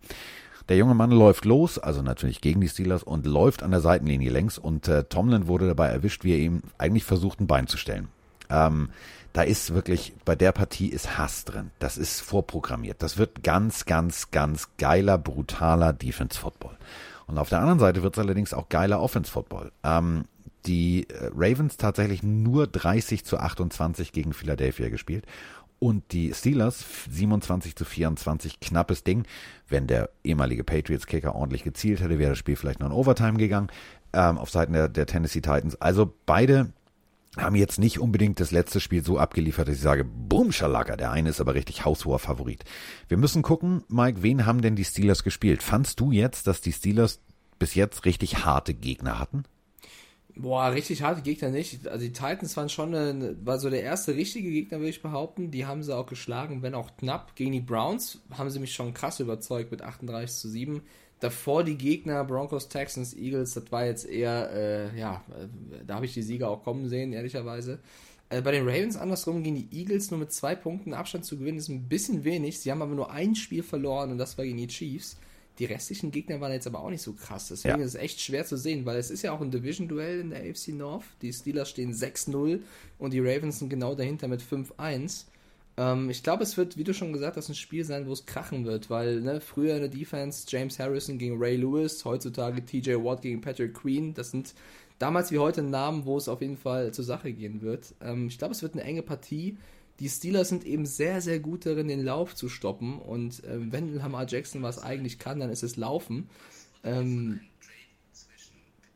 Der junge Mann läuft los, also natürlich gegen die Steelers, und läuft an der Seitenlinie längs. Und äh, Tomlin wurde dabei erwischt, wie er ihm eigentlich versucht, ein Bein zu stellen. Ähm, da ist wirklich, bei der Partie ist Hass drin. Das ist vorprogrammiert. Das wird ganz, ganz, ganz geiler, brutaler Defense-Football. Und auf der anderen Seite wird es allerdings auch geiler Offense-Football. Ähm, die äh, Ravens tatsächlich nur 30 zu 28 gegen Philadelphia gespielt. Und die Steelers 27 zu 24, knappes Ding. Wenn der ehemalige Patriots-Kicker ordentlich gezielt hätte, wäre das Spiel vielleicht noch in Overtime gegangen, ähm, auf Seiten der, der Tennessee Titans. Also beide haben jetzt nicht unbedingt das letzte Spiel so abgeliefert, dass ich sage, boom, Schalaka, der eine ist aber richtig haushoher Favorit. Wir müssen gucken, Mike, wen haben denn die Steelers gespielt? Fandst du jetzt, dass die Steelers bis jetzt richtig harte Gegner hatten?
Boah, richtig harte Gegner nicht. Also die Titans waren schon eine, war so der erste richtige Gegner, würde ich behaupten. Die haben sie auch geschlagen, wenn auch knapp. Gegen die Browns haben sie mich schon krass überzeugt mit 38 zu 7. Davor die Gegner, Broncos, Texans, Eagles, das war jetzt eher, äh, ja, äh, da habe ich die Sieger auch kommen sehen, ehrlicherweise. Äh, bei den Ravens andersrum gegen die Eagles nur mit zwei Punkten Abstand zu gewinnen, ist ein bisschen wenig. Sie haben aber nur ein Spiel verloren und das war gegen die Chiefs. Die restlichen Gegner waren jetzt aber auch nicht so krass. Deswegen
Ja.
ist es echt schwer zu sehen, weil es ist ja auch ein Division-Duell in der AFC North. Die Steelers stehen 6-0 und die Ravens sind genau dahinter mit 5-1. Ähm, ich glaube, es wird, wie du schon gesagt hast, ein Spiel sein, wo es krachen wird, weil ne, früher in der Defense James Harrison gegen Ray Lewis, heutzutage TJ Watt gegen Patrick Queen. Das sind damals wie heute Namen, wo es auf jeden Fall zur Sache gehen wird. Ähm, ich glaube, es wird eine enge Partie. Die Steelers sind eben sehr, sehr gut darin, den Lauf zu stoppen. Und ähm, wenn Lamar Jackson was eigentlich kann, dann ist es Laufen. Ähm,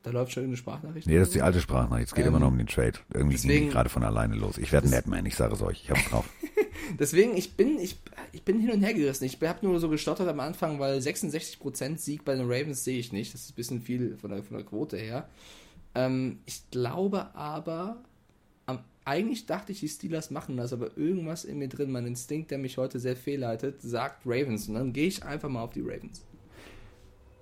da läuft schon irgendeine Sprachnachricht.
Nee, das ist die alte Sprachnachricht. Es geht
Ähm,
immer noch um den Trade. Irgendwie ging
deswegen-
die gerade von alleine los. Ich werde Netman, ich sage es euch. Ich hab's drauf.
Deswegen, ich bin, ich, ich bin hin und her gerissen. Ich habe nur so gestottert am Anfang, weil 66% Sieg bei den Ravens sehe ich nicht. Das ist ein bisschen viel von der, von der Quote her. Ähm, ich glaube aber, eigentlich dachte ich, die Steelers machen das, aber irgendwas in mir drin, mein Instinkt, der mich heute sehr fehlleitet, sagt Ravens. Und dann gehe ich einfach mal auf die Ravens.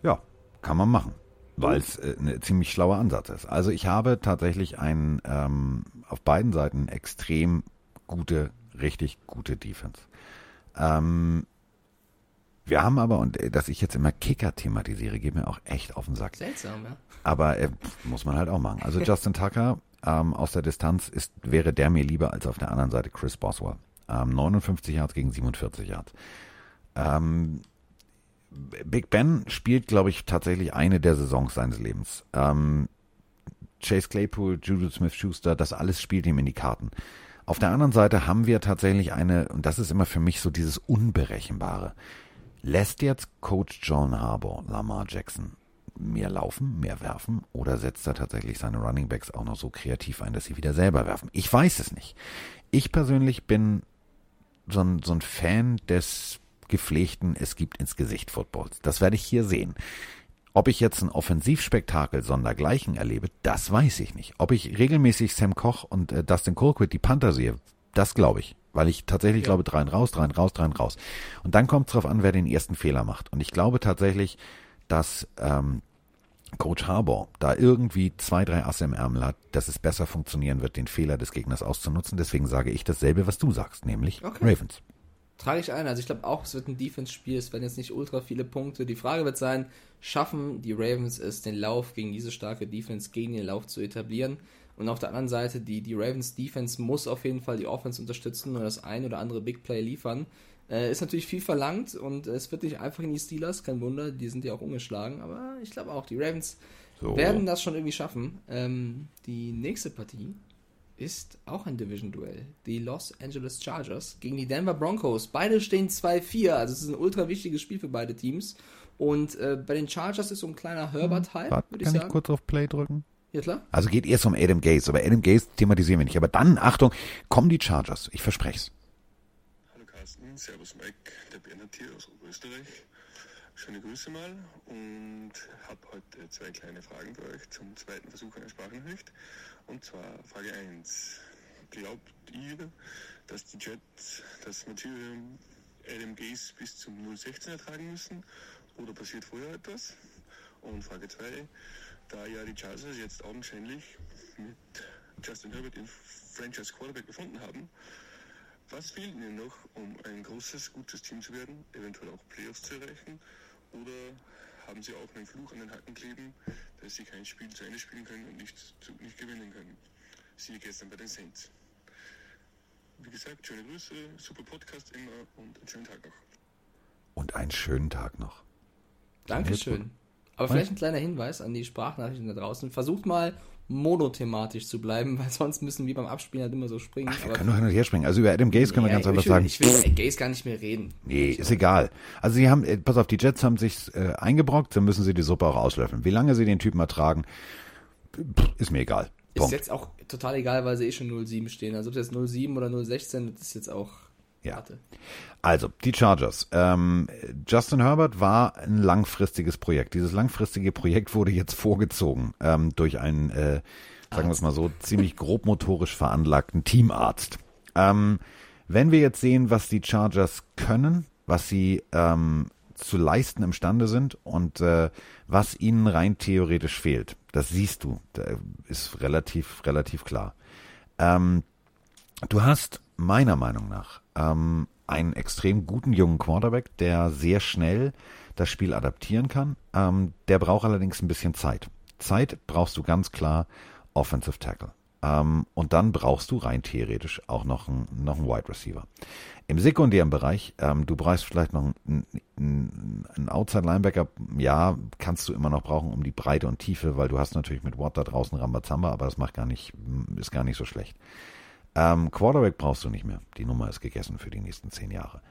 Ja, kann man machen, weil es äh, ein ziemlich schlauer Ansatz ist. Also ich habe tatsächlich ein ähm, auf beiden Seiten extrem gute, richtig gute Defense. Ähm, wir haben aber, und äh, dass ich jetzt immer Kicker thematisiere, geht mir auch echt auf den Sack.
Seltsam, ja.
Aber äh, muss man halt auch machen. Also Justin Tucker ähm, aus der Distanz ist, wäre der mir lieber als auf der anderen Seite Chris Boswell. Ähm, 59 Yards gegen 47 Yards. Ähm, Big Ben spielt, glaube ich, tatsächlich eine der Saisons seines Lebens. Ähm, Chase Claypool, Juju Smith-Schuster, das alles spielt ihm in die Karten. Auf der anderen Seite haben wir tatsächlich eine, und das ist immer für mich so dieses Unberechenbare. Lässt jetzt Coach John Harbour Lamar Jackson mehr laufen, mehr werfen oder setzt er tatsächlich seine Running Backs auch noch so kreativ ein, dass sie wieder selber werfen? Ich weiß es nicht. Ich persönlich bin so ein, so ein Fan des gepflegten Es gibt ins Gesicht Footballs. Das werde ich hier sehen. Ob ich jetzt ein Offensivspektakel sondergleichen erlebe, das weiß ich nicht. Ob ich regelmäßig Sam Koch und äh, Dustin Colquitt die Panther sehe, das glaube ich. Weil ich tatsächlich
Ja.
glaube, drein raus, drein raus, drein raus. Und dann kommt es darauf an, wer den ersten Fehler macht. Und ich glaube tatsächlich, dass ähm, Coach Harbour da irgendwie zwei, drei Asse im Ärmel hat, dass es besser funktionieren wird, den Fehler des Gegners auszunutzen. Deswegen sage ich dasselbe, was du sagst, nämlich
Okay.
Ravens.
Trage ich ein. Also ich glaube auch, es wird ein Defense-Spiel, es werden jetzt nicht ultra viele Punkte. Die Frage wird sein, schaffen die Ravens es, den Lauf gegen diese starke Defense, gegen den Lauf zu etablieren? Und auf der anderen Seite, die, die Ravens Defense muss auf jeden Fall die Offense unterstützen und das ein oder andere Big Play liefern. Äh, ist natürlich viel verlangt und es wird nicht einfach in die Steelers, kein Wunder, die sind ja auch ungeschlagen, aber ich glaube auch, die Ravens
So.
werden das schon irgendwie schaffen. Ähm, die nächste Partie ist auch ein Division-Duell. Die Los Angeles Chargers gegen die Denver Broncos. Beide stehen 2-4, also es ist ein ultra wichtiges Spiel für beide Teams. Und äh, bei den Chargers ist so ein kleiner Herbert-Hype,
Warte,
würde ich
kann ich
sagen.
kurz auf Play drücken?
Ja, klar.
Also geht erst um Adam Gaze, aber Adam Gaze thematisieren wir nicht. Aber dann, Achtung, kommen die Chargers. Ich verspreche es.
Servus Mike, der Bernhard hier aus Oberösterreich. Schöne Grüße mal und habe heute zwei kleine Fragen für euch zum zweiten Versuch einer Sprachnachricht. Und zwar Frage 1. Glaubt ihr, dass die Jets das Material Gaze bis zum 016 ertragen müssen oder passiert vorher etwas? Und Frage 2. Da ja die Chargers jetzt augenscheinlich mit Justin Herbert den Franchise Quarterback gefunden haben, was fehlt Ihnen noch, um ein großes, gutes Team zu werden, eventuell auch Playoffs zu erreichen? Oder haben Sie auch einen Fluch an den Hacken kleben, dass Sie kein Spiel zu Ende spielen können und nicht, zu, nicht gewinnen können? Siehe gestern bei den Saints. Wie gesagt, schöne Grüße, super Podcast immer und einen schönen Tag noch.
Und einen schönen Tag noch.
Dankeschön. Aber vielleicht ein kleiner Hinweis an die Sprachnachrichten da draußen. Versucht mal monothematisch zu bleiben, weil sonst müssen wir beim Abspielen halt immer so springen.
Ach, wir können doch hin und her springen. Also über Adam Gaze können wir
Ja,
ganz einfach sagen.
Ich will über Gaze gar nicht mehr reden.
Nee, ist egal. Also sie haben, äh, pass auf, die Jets haben sich äh, eingebrockt, dann müssen sie die Suppe auch auslöffeln. Wie lange sie den Typen ertragen, pff, ist mir egal.
Ist
Punkt.
jetzt auch total egal, weil sie eh schon 0,7 stehen. Also ob das 0,7 oder 0,16, das ist jetzt auch.
Ja.
Warte.
Also, die Chargers. Ähm, Justin Herbert war ein langfristiges Projekt. Dieses langfristige Projekt wurde jetzt vorgezogen ähm, durch einen äh, sagen wir es mal so, ziemlich grobmotorisch veranlagten Teamarzt. Ähm, wenn wir jetzt sehen, was die Chargers können, was sie ähm, zu leisten imstande sind und äh, was ihnen rein theoretisch fehlt, das siehst du, da ist relativ, relativ klar. Ähm, du hast meiner Meinung nach ähm, einen extrem guten jungen Quarterback, der sehr schnell das Spiel adaptieren kann. Ähm, der braucht allerdings ein bisschen Zeit. Zeit brauchst du ganz klar Offensive Tackle. Ähm, und dann brauchst du rein theoretisch auch noch einen, noch einen Wide Receiver. Im sekundären Bereich, ähm, du brauchst vielleicht noch einen, einen, einen Outside Linebacker, ja, kannst du immer noch brauchen um die Breite und Tiefe, weil du hast natürlich mit Watt da draußen Rambazamba, aber das macht gar nicht, ist gar nicht so schlecht. Ähm, Quarterback brauchst du nicht mehr. Die Nummer ist gegessen für die nächsten zehn Jahre.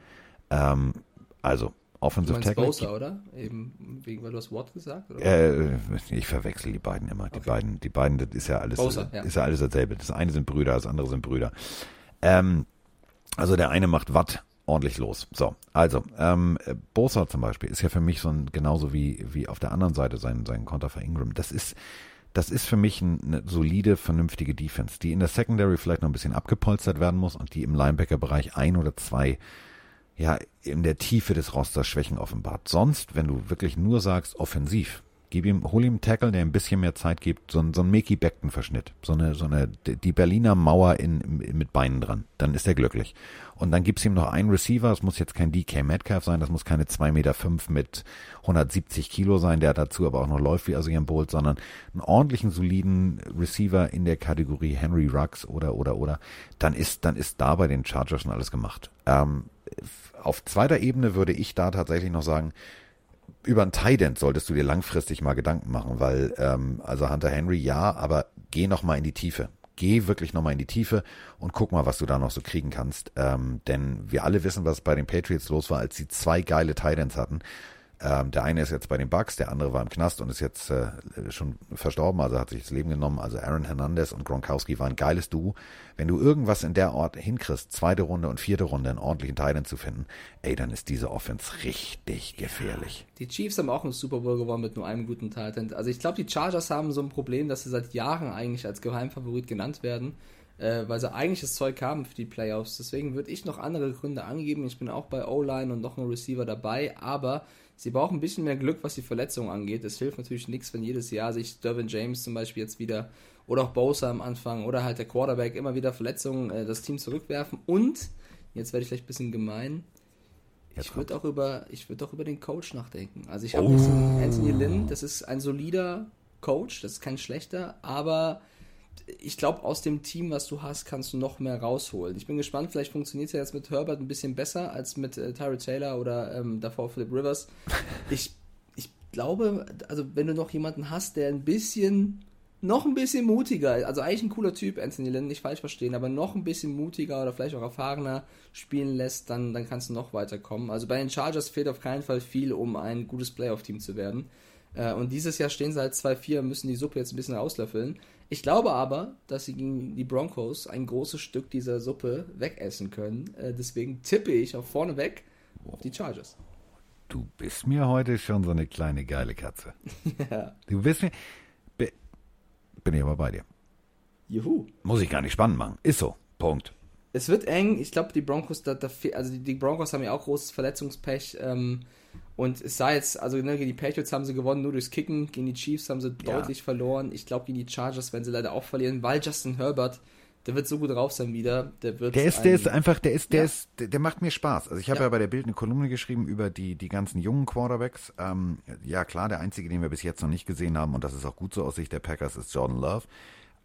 Ähm, also, Offensive
Du
Tackle.
Bosa, oder? Eben wegen, weil du hast Watt gesagt? Oder?
Äh, ich verwechsel die beiden immer. Die beiden, die beiden, das ist ja alles,
Bosa, ja.
ist ja alles dasselbe. Das eine sind Brüder, das andere sind Brüder. Ähm, also der eine macht Watt ordentlich los. So, also ähm, Bosa zum Beispiel ist ja für mich so ein genauso wie wie auf der anderen Seite sein sein Konter für Ingram. Das ist das ist für mich ein- eine solide, vernünftige Defense, die in der Secondary vielleicht noch ein bisschen abgepolstert werden muss und die im Linebacker-Bereich ein oder zwei ja, in der Tiefe des Rosters Schwächen offenbart. Sonst, wenn du wirklich nur sagst, offensiv, gib ihm, hol ihm einen Tackle, der ein bisschen mehr Zeit gibt, so ein, so ein Mickey Beckton Verschnitt, so eine, so eine, die Berliner Mauer in, mit Beinen dran, dann ist er glücklich. Und dann gibt's ihm noch einen Receiver, das muss jetzt kein DK Metcalf sein, das muss keine 2,5 Meter fünf mit 170 Kilo sein, der dazu aber auch noch läuft wie Asian Bolt, sondern einen ordentlichen, soliden Receiver in der Kategorie Henry Ruggs oder, oder, oder, dann ist, dann ist da bei den Chargers schon alles gemacht. Ähm, auf zweiter Ebene würde ich da tatsächlich noch sagen, über ein Tident solltest du dir langfristig mal Gedanken machen, weil ähm, also Hunter Henry ja, aber geh noch mal in die Tiefe. Geh wirklich noch mal in die Tiefe und guck mal, was du da noch so kriegen kannst. Ähm, denn wir alle wissen, was bei den Patriots los war, als sie zwei geile Tidents hatten. Ähm, der eine ist jetzt bei den Bucks, der andere war im Knast und ist jetzt äh, schon verstorben, also hat sich das Leben genommen. Also Aaron Hernandez und Gronkowski waren ein geiles Duo. Wenn du irgendwas in der Ort hinkriegst, zweite Runde und vierte Runde einen ordentlichen Titan zu finden, ey, dann ist diese Offense richtig gefährlich.
Die Chiefs haben auch einen Super Bowl gewonnen mit nur einem guten Titan. Also ich glaube, die Chargers haben so ein Problem, dass sie seit Jahren eigentlich als Geheimfavorit genannt werden, äh, weil sie eigentlich das Zeug haben für die Playoffs. Deswegen würde ich noch andere Gründe angeben. Ich bin auch bei O-Line und noch ein Receiver dabei, aber sie brauchen ein bisschen mehr Glück, was die Verletzungen angeht. Es hilft natürlich nichts, wenn jedes Jahr sich Dervin James zum Beispiel jetzt wieder oder auch Bosa am Anfang oder halt der Quarterback immer wieder Verletzungen äh, das Team zurückwerfen. Und, jetzt werde ich vielleicht ein bisschen gemein, ich würde auch über, ich würde auch über den Coach nachdenken. Also ich habe jetzt einen Anthony Lynn, das ist ein solider Coach, das ist kein schlechter, aber ich glaube, aus dem Team, was du hast, kannst du noch mehr rausholen. Ich bin gespannt, vielleicht funktioniert es ja jetzt mit Herbert ein bisschen besser als mit äh, Tyrod Taylor oder ähm, davor Philip Rivers. Ich, ich glaube, also wenn du noch jemanden hast, der ein bisschen, noch ein bisschen mutiger, also eigentlich ein cooler Typ, Anthony Lynn, nicht falsch verstehen, aber noch ein bisschen mutiger oder vielleicht auch erfahrener spielen lässt, dann, dann kannst du noch weiterkommen. Also bei den Chargers fehlt auf keinen Fall viel, um ein gutes Playoff-Team zu werden. Äh, Und dieses Jahr stehen sie halt 2-4, müssen die Suppe jetzt ein bisschen auslöffeln. Ich glaube aber, dass sie gegen die Broncos ein großes Stück dieser Suppe wegessen können. Äh, Deswegen tippe ich auch vorneweg auf die Chargers.
Du bist mir heute schon so eine kleine geile Katze.
Ja.
Du bist mir. Be- Bin ich aber bei dir.
Juhu.
Muss ich gar nicht spannend machen. Ist so. Punkt.
Es wird eng. Ich glaube, die Broncos, da, da, also die, die Broncos haben ja auch großes Verletzungspech. Ähm, und es sah jetzt, also ne, gegen die Patriots haben sie gewonnen, nur durchs Kicken. Gegen die Chiefs haben sie
Ja.
deutlich verloren. Ich glaube, gegen die Chargers werden sie leider auch verlieren, weil Justin Herbert, der wird so gut drauf sein wieder. Der wird
Der ist, der
ein-
ist einfach, der ist, der
Ja.
ist, der, der macht mir Spaß. Also ich habe ja.
Ja.
bei der Bild eine Kolumne geschrieben über die, die ganzen jungen Quarterbacks. Ähm, ja klar, der einzige, den wir bis jetzt noch nicht gesehen haben, und das ist auch gut so aus Sicht der Packers, ist Jordan Love.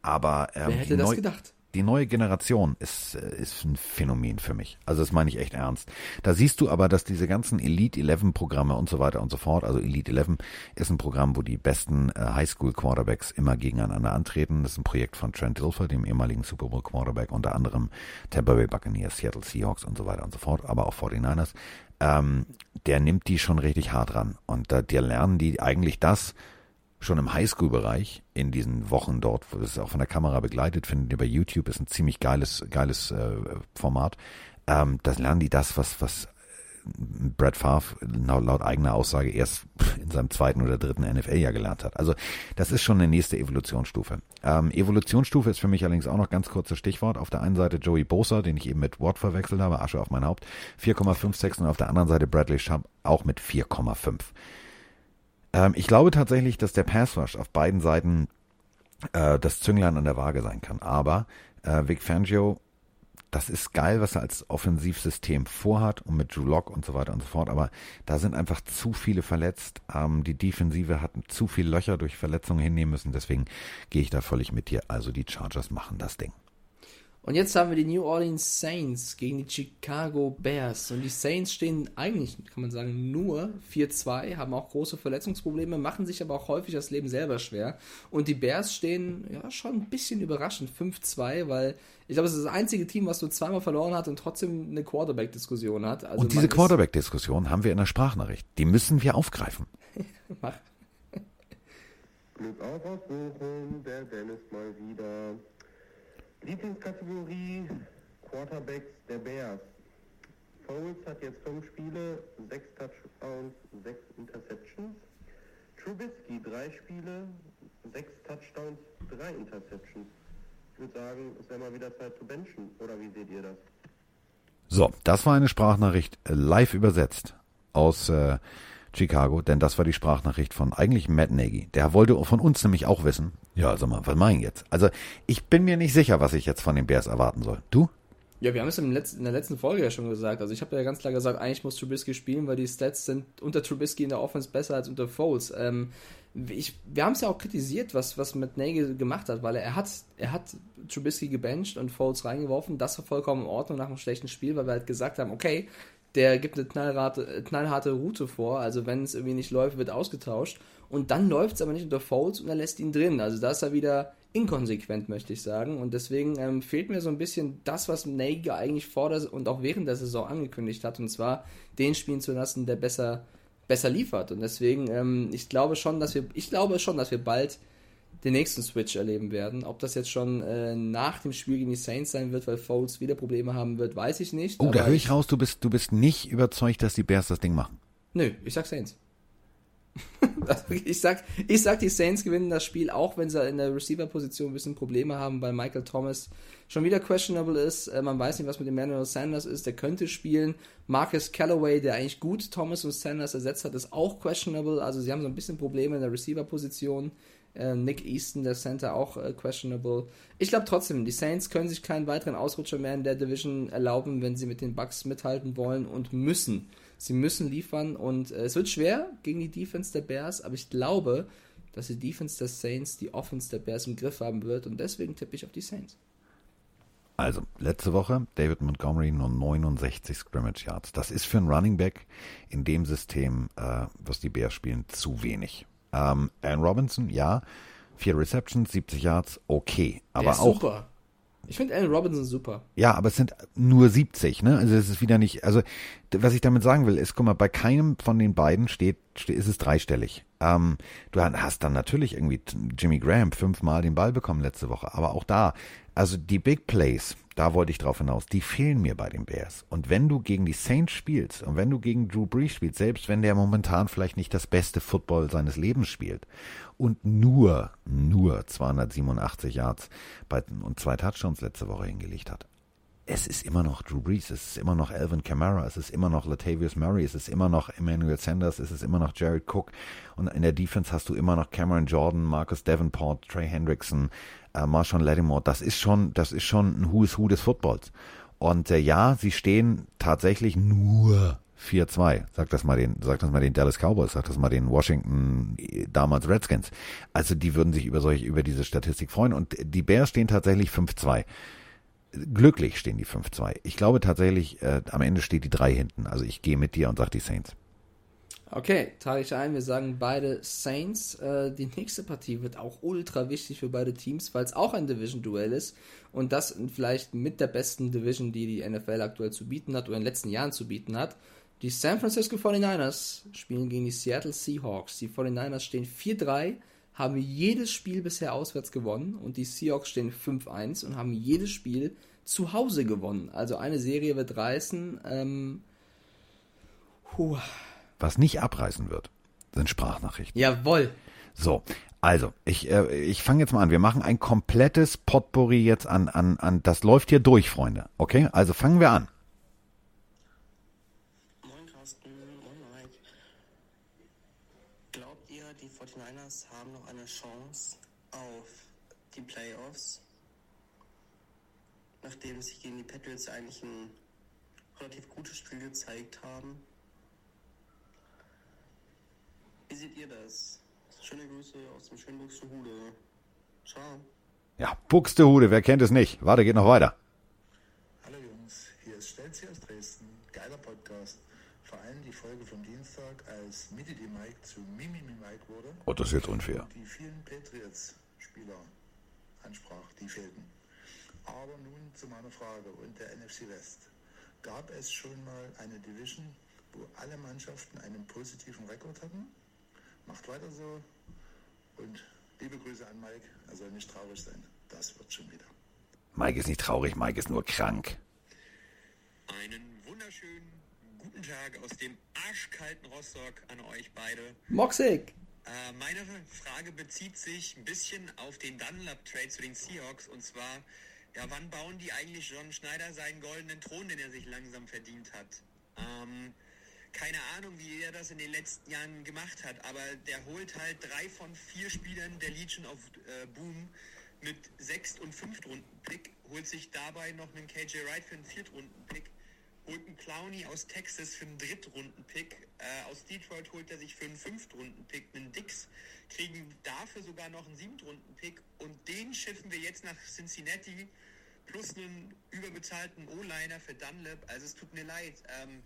Aber ähm,
Wer hätte das gedacht?
Die neue Generation ist, äh, ist ein Phänomen für mich. Also das meine ich echt ernst. Da siehst du aber, dass diese ganzen Elite 11 Programme und so weiter und so fort, also Elite 11 ist ein Programm, wo die besten äh, Highschool Quarterbacks immer gegeneinander antreten. Das ist ein Projekt von Trent Dilfer, dem ehemaligen Super Bowl Quarterback, unter anderem Tampa Bay Buccaneers, Seattle Seahawks und so weiter und so fort, aber auch 49ers. Ähm, der nimmt die schon richtig hart ran. Und da dir lernen die eigentlich das, schon im Highschool-Bereich in diesen Wochen dort, wo das auch von der Kamera begleitet, findet ihr bei YouTube, ist ein ziemlich geiles, geiles äh, Format. Ähm, das lernen die das, was, was Brad Favre laut, laut eigener Aussage erst in seinem zweiten oder dritten NFL-Jahr gelernt hat. Also das ist schon eine nächste Evolutionsstufe. Ähm, Evolutionsstufe ist für mich allerdings auch noch ganz kurzes Stichwort. Auf der einen Seite Joey Bosa, den ich eben mit Watt verwechselt habe, Asche auf mein Haupt, 4,56 und auf der anderen Seite Bradley Schubb auch mit 4,5. Ähm, ich glaube tatsächlich, dass der Pass Rush auf beiden Seiten äh, das Zünglein an der Waage sein kann. Aber äh, Vic Fangio das ist geil, was er als Offensivsystem vorhat und mit Drew Lock und so weiter und so fort. Aber da sind einfach zu viele verletzt. Ähm, die Defensive hat zu viele Löcher durch Verletzungen hinnehmen müssen. Deswegen gehe ich da völlig mit dir. Also die Chargers machen das Ding.
Und jetzt haben wir die New Orleans Saints gegen die Chicago Bears. Und die Saints stehen eigentlich, kann man sagen, nur 4-2, haben auch große Verletzungsprobleme, machen sich aber auch häufig das Leben selber schwer. Und die Bears stehen ja schon ein bisschen überraschend 5-2, weil ich glaube, es ist das einzige Team, was nur zweimal verloren hat und trotzdem eine Quarterback-Diskussion hat.
Also und diese Quarterback-Diskussion haben wir in der Sprachnachricht. Die müssen wir aufgreifen. Mach.
Glück auf aus Bochum, der Dennis mal wieder. Lieblingskategorie Quarterbacks der Bears. Foles hat jetzt fünf Spiele, sechs Touchdowns, sechs Interceptions. Trubisky drei Spiele, sechs Touchdowns, drei Interceptions. Ich würde sagen, es wäre mal wieder Zeit zu benchen. Oder wie seht ihr das?
So, das war eine Sprachnachricht äh, live übersetzt aus äh, Chicago, denn das war die Sprachnachricht von eigentlich Matt Nagy. Der wollte von uns nämlich auch wissen. Ja, sag mal, was meinen jetzt? Also, ich bin mir nicht sicher, was ich jetzt von den Bears erwarten soll. Du?
Ja, wir haben es in der letzten Folge ja schon gesagt. Also ich habe ja ganz klar gesagt, eigentlich muss Trubisky spielen, weil die Stats sind unter Trubisky in der Offense besser als unter Foles. Ähm, ich, wir haben es ja auch kritisiert, was, was mit Nagel gemacht hat, weil er, er hat, er hat Trubisky gebencht und Foles reingeworfen. Das war vollkommen in Ordnung nach einem schlechten Spiel, weil wir halt gesagt haben, okay, der gibt eine knallharte, knallharte Route vor. Also wenn es irgendwie nicht läuft, wird ausgetauscht. Und dann läuft es aber nicht unter Foles und er lässt ihn drin. Also da ist er wieder inkonsequent, möchte ich sagen. Und deswegen ähm, fehlt mir so ein bisschen das, was Nagy eigentlich vor der und auch während der Saison angekündigt hat. Und zwar den spielen zu lassen, der besser, besser liefert. Und deswegen, ähm, ich glaube schon, dass wir, ich glaube schon, dass wir bald den nächsten Switch erleben werden. Ob das jetzt schon äh, nach dem Spiel gegen die Saints sein wird, weil Foles wieder Probleme haben wird, weiß ich nicht.
Oh, da höre ich raus, du bist, du bist nicht überzeugt, dass die Bears das Ding machen.
Nö, ich sag Saints. ich, sag, ich sag, die Saints gewinnen das Spiel, auch wenn sie in der Receiver-Position ein bisschen Probleme haben, weil Michael Thomas schon wieder questionable ist. Äh, man weiß nicht, was mit Emmanuel Sanders ist. Der könnte spielen. Marcus Callaway, der eigentlich gut Thomas und Sanders ersetzt hat, ist auch questionable. Also sie haben so ein bisschen Probleme in der Receiver-Position. Äh, Nick Easton, der Center, auch äh, questionable. Ich glaube trotzdem, die Saints können sich keinen weiteren Ausrutscher mehr in der Division erlauben, wenn sie mit den Bucks mithalten wollen und müssen. Sie müssen liefern und äh, es wird schwer gegen die Defense der Bears, aber ich glaube, dass die Defense der Saints die Offense der Bears im Griff haben wird und deswegen tippe ich auf die Saints.
Also, letzte Woche David Montgomery nur 69 Scrimmage Yards. Das ist für einen Running Back in dem System, äh, was die Bears spielen, zu wenig. Ähm, Aaron Robinson, ja, vier Receptions, 70 Yards, okay. Aber auch.
Super. Ich finde Allen Robinson super.
Ja, aber es sind nur 70, ne? Also es ist wieder nicht, also was ich damit sagen will, ist, guck mal, bei keinem von den beiden steht, steht ist es dreistellig. Ähm, du hast dann natürlich irgendwie Jimmy Graham fünfmal den Ball bekommen letzte Woche, aber auch da, also die Big Plays, da wollte ich drauf hinaus, die fehlen mir bei den Bears. Und wenn du gegen die Saints spielst und wenn du gegen Drew Brees spielst, selbst wenn der momentan vielleicht nicht das beste Football seines Lebens spielt und nur, nur 287 Yards bei, und zwei Touchdowns letzte Woche hingelegt hat. Es ist immer noch Drew Brees, es ist immer noch Alvin Kamara, es ist immer noch Latavius Murray, es ist immer noch Emmanuel Sanders, es ist immer noch Jared Cook und in der Defense hast du immer noch Cameron Jordan, Marcus Davenport, Trey Hendrickson, äh, Marshawn Lattimore. Das ist schon, das ist schon ein Who is Who des Footballs. Und äh, ja, sie stehen tatsächlich nur 4-2. Sag das mal den, sag das mal den Dallas Cowboys, sag das mal den Washington damals Redskins. Also die würden sich über solche, über diese Statistik freuen. Und die Bears stehen tatsächlich 5-2. Glücklich stehen die 5-2. Ich glaube tatsächlich, äh, am Ende steht die 3 hinten. Also ich gehe mit dir und sag die Saints.
Okay, trage ich ein. Wir sagen beide Saints. Äh, die nächste Partie wird auch ultra wichtig für beide Teams, weil es auch ein Division-Duell ist. Und das vielleicht mit der besten Division, die die NFL aktuell zu bieten hat oder in den letzten Jahren zu bieten hat. Die San Francisco 49ers spielen gegen die Seattle Seahawks. Die 49ers stehen 4-3, haben jedes Spiel bisher auswärts gewonnen und die Seahawks stehen 5-1 und haben jedes Spiel zu Hause gewonnen. Also eine Serie wird reißen. Ähm,
Was nicht abreißen wird, sind Sprachnachrichten.
Jawohl.
So, also, ich, äh, ich fange jetzt mal an. Wir machen ein komplettes Potpourri jetzt an, an, an. Das läuft hier durch, Freunde. Okay? Also fangen wir an.
Moin Carsten, moin Mike. Glaubt ihr, die 49ers haben noch eine Chance auf die Playoffs? Nachdem sie gegen die Patriots eigentlich ein relativ gutes Spiel gezeigt haben. Wie seht ihr das? Schöne Grüße aus dem schönen Buxtehude. Ciao.
Ja, Buxtehude, wer kennt es nicht? Warte, geht noch weiter.
Hallo Jungs, hier ist Stelzi aus Dresden. Geiler Podcast. Vor allem die Folge vom Dienstag, als Midi die Mike zu Mimimi Mike wurde.
Oh, das ist jetzt unfair.
Die vielen Patriots-Spieler ansprach, die fehlten. Aber nun zu meiner Frage und der NFC West. Gab es schon mal eine Division, wo alle Mannschaften einen positiven Rekord hatten? Macht weiter so und liebe Grüße an Mike. Er soll nicht traurig sein. Das wird schon wieder.
Mike ist nicht traurig, Mike ist nur krank.
Einen wunderschönen guten Tag aus dem arschkalten Rostock an euch beide.
Moxig.
Äh, meine Frage bezieht sich ein bisschen auf den Dunlap-Trade zu den Seahawks und zwar, ja, wann bauen die eigentlich John Schneider seinen goldenen Thron, den er sich langsam verdient hat? Ähm, keine Ahnung, wie er das in den letzten Jahren gemacht hat, aber der holt halt drei von vier Spielern der Legion of äh, Boom mit sechst und Fünftrunden-Pick, holt sich dabei noch einen KJ Wright für einen Viertrunden-Pick, holt einen Clowney aus Texas für einen Drittrunden-Pick, äh, aus Detroit holt er sich für einen Fünftrunden-Pick einen Dix, kriegen dafür sogar noch einen Siebtrunden-Pick und den schiffen wir jetzt nach Cincinnati plus einen überbezahlten O-Liner für Dunlap. Also es tut mir leid. Ähm,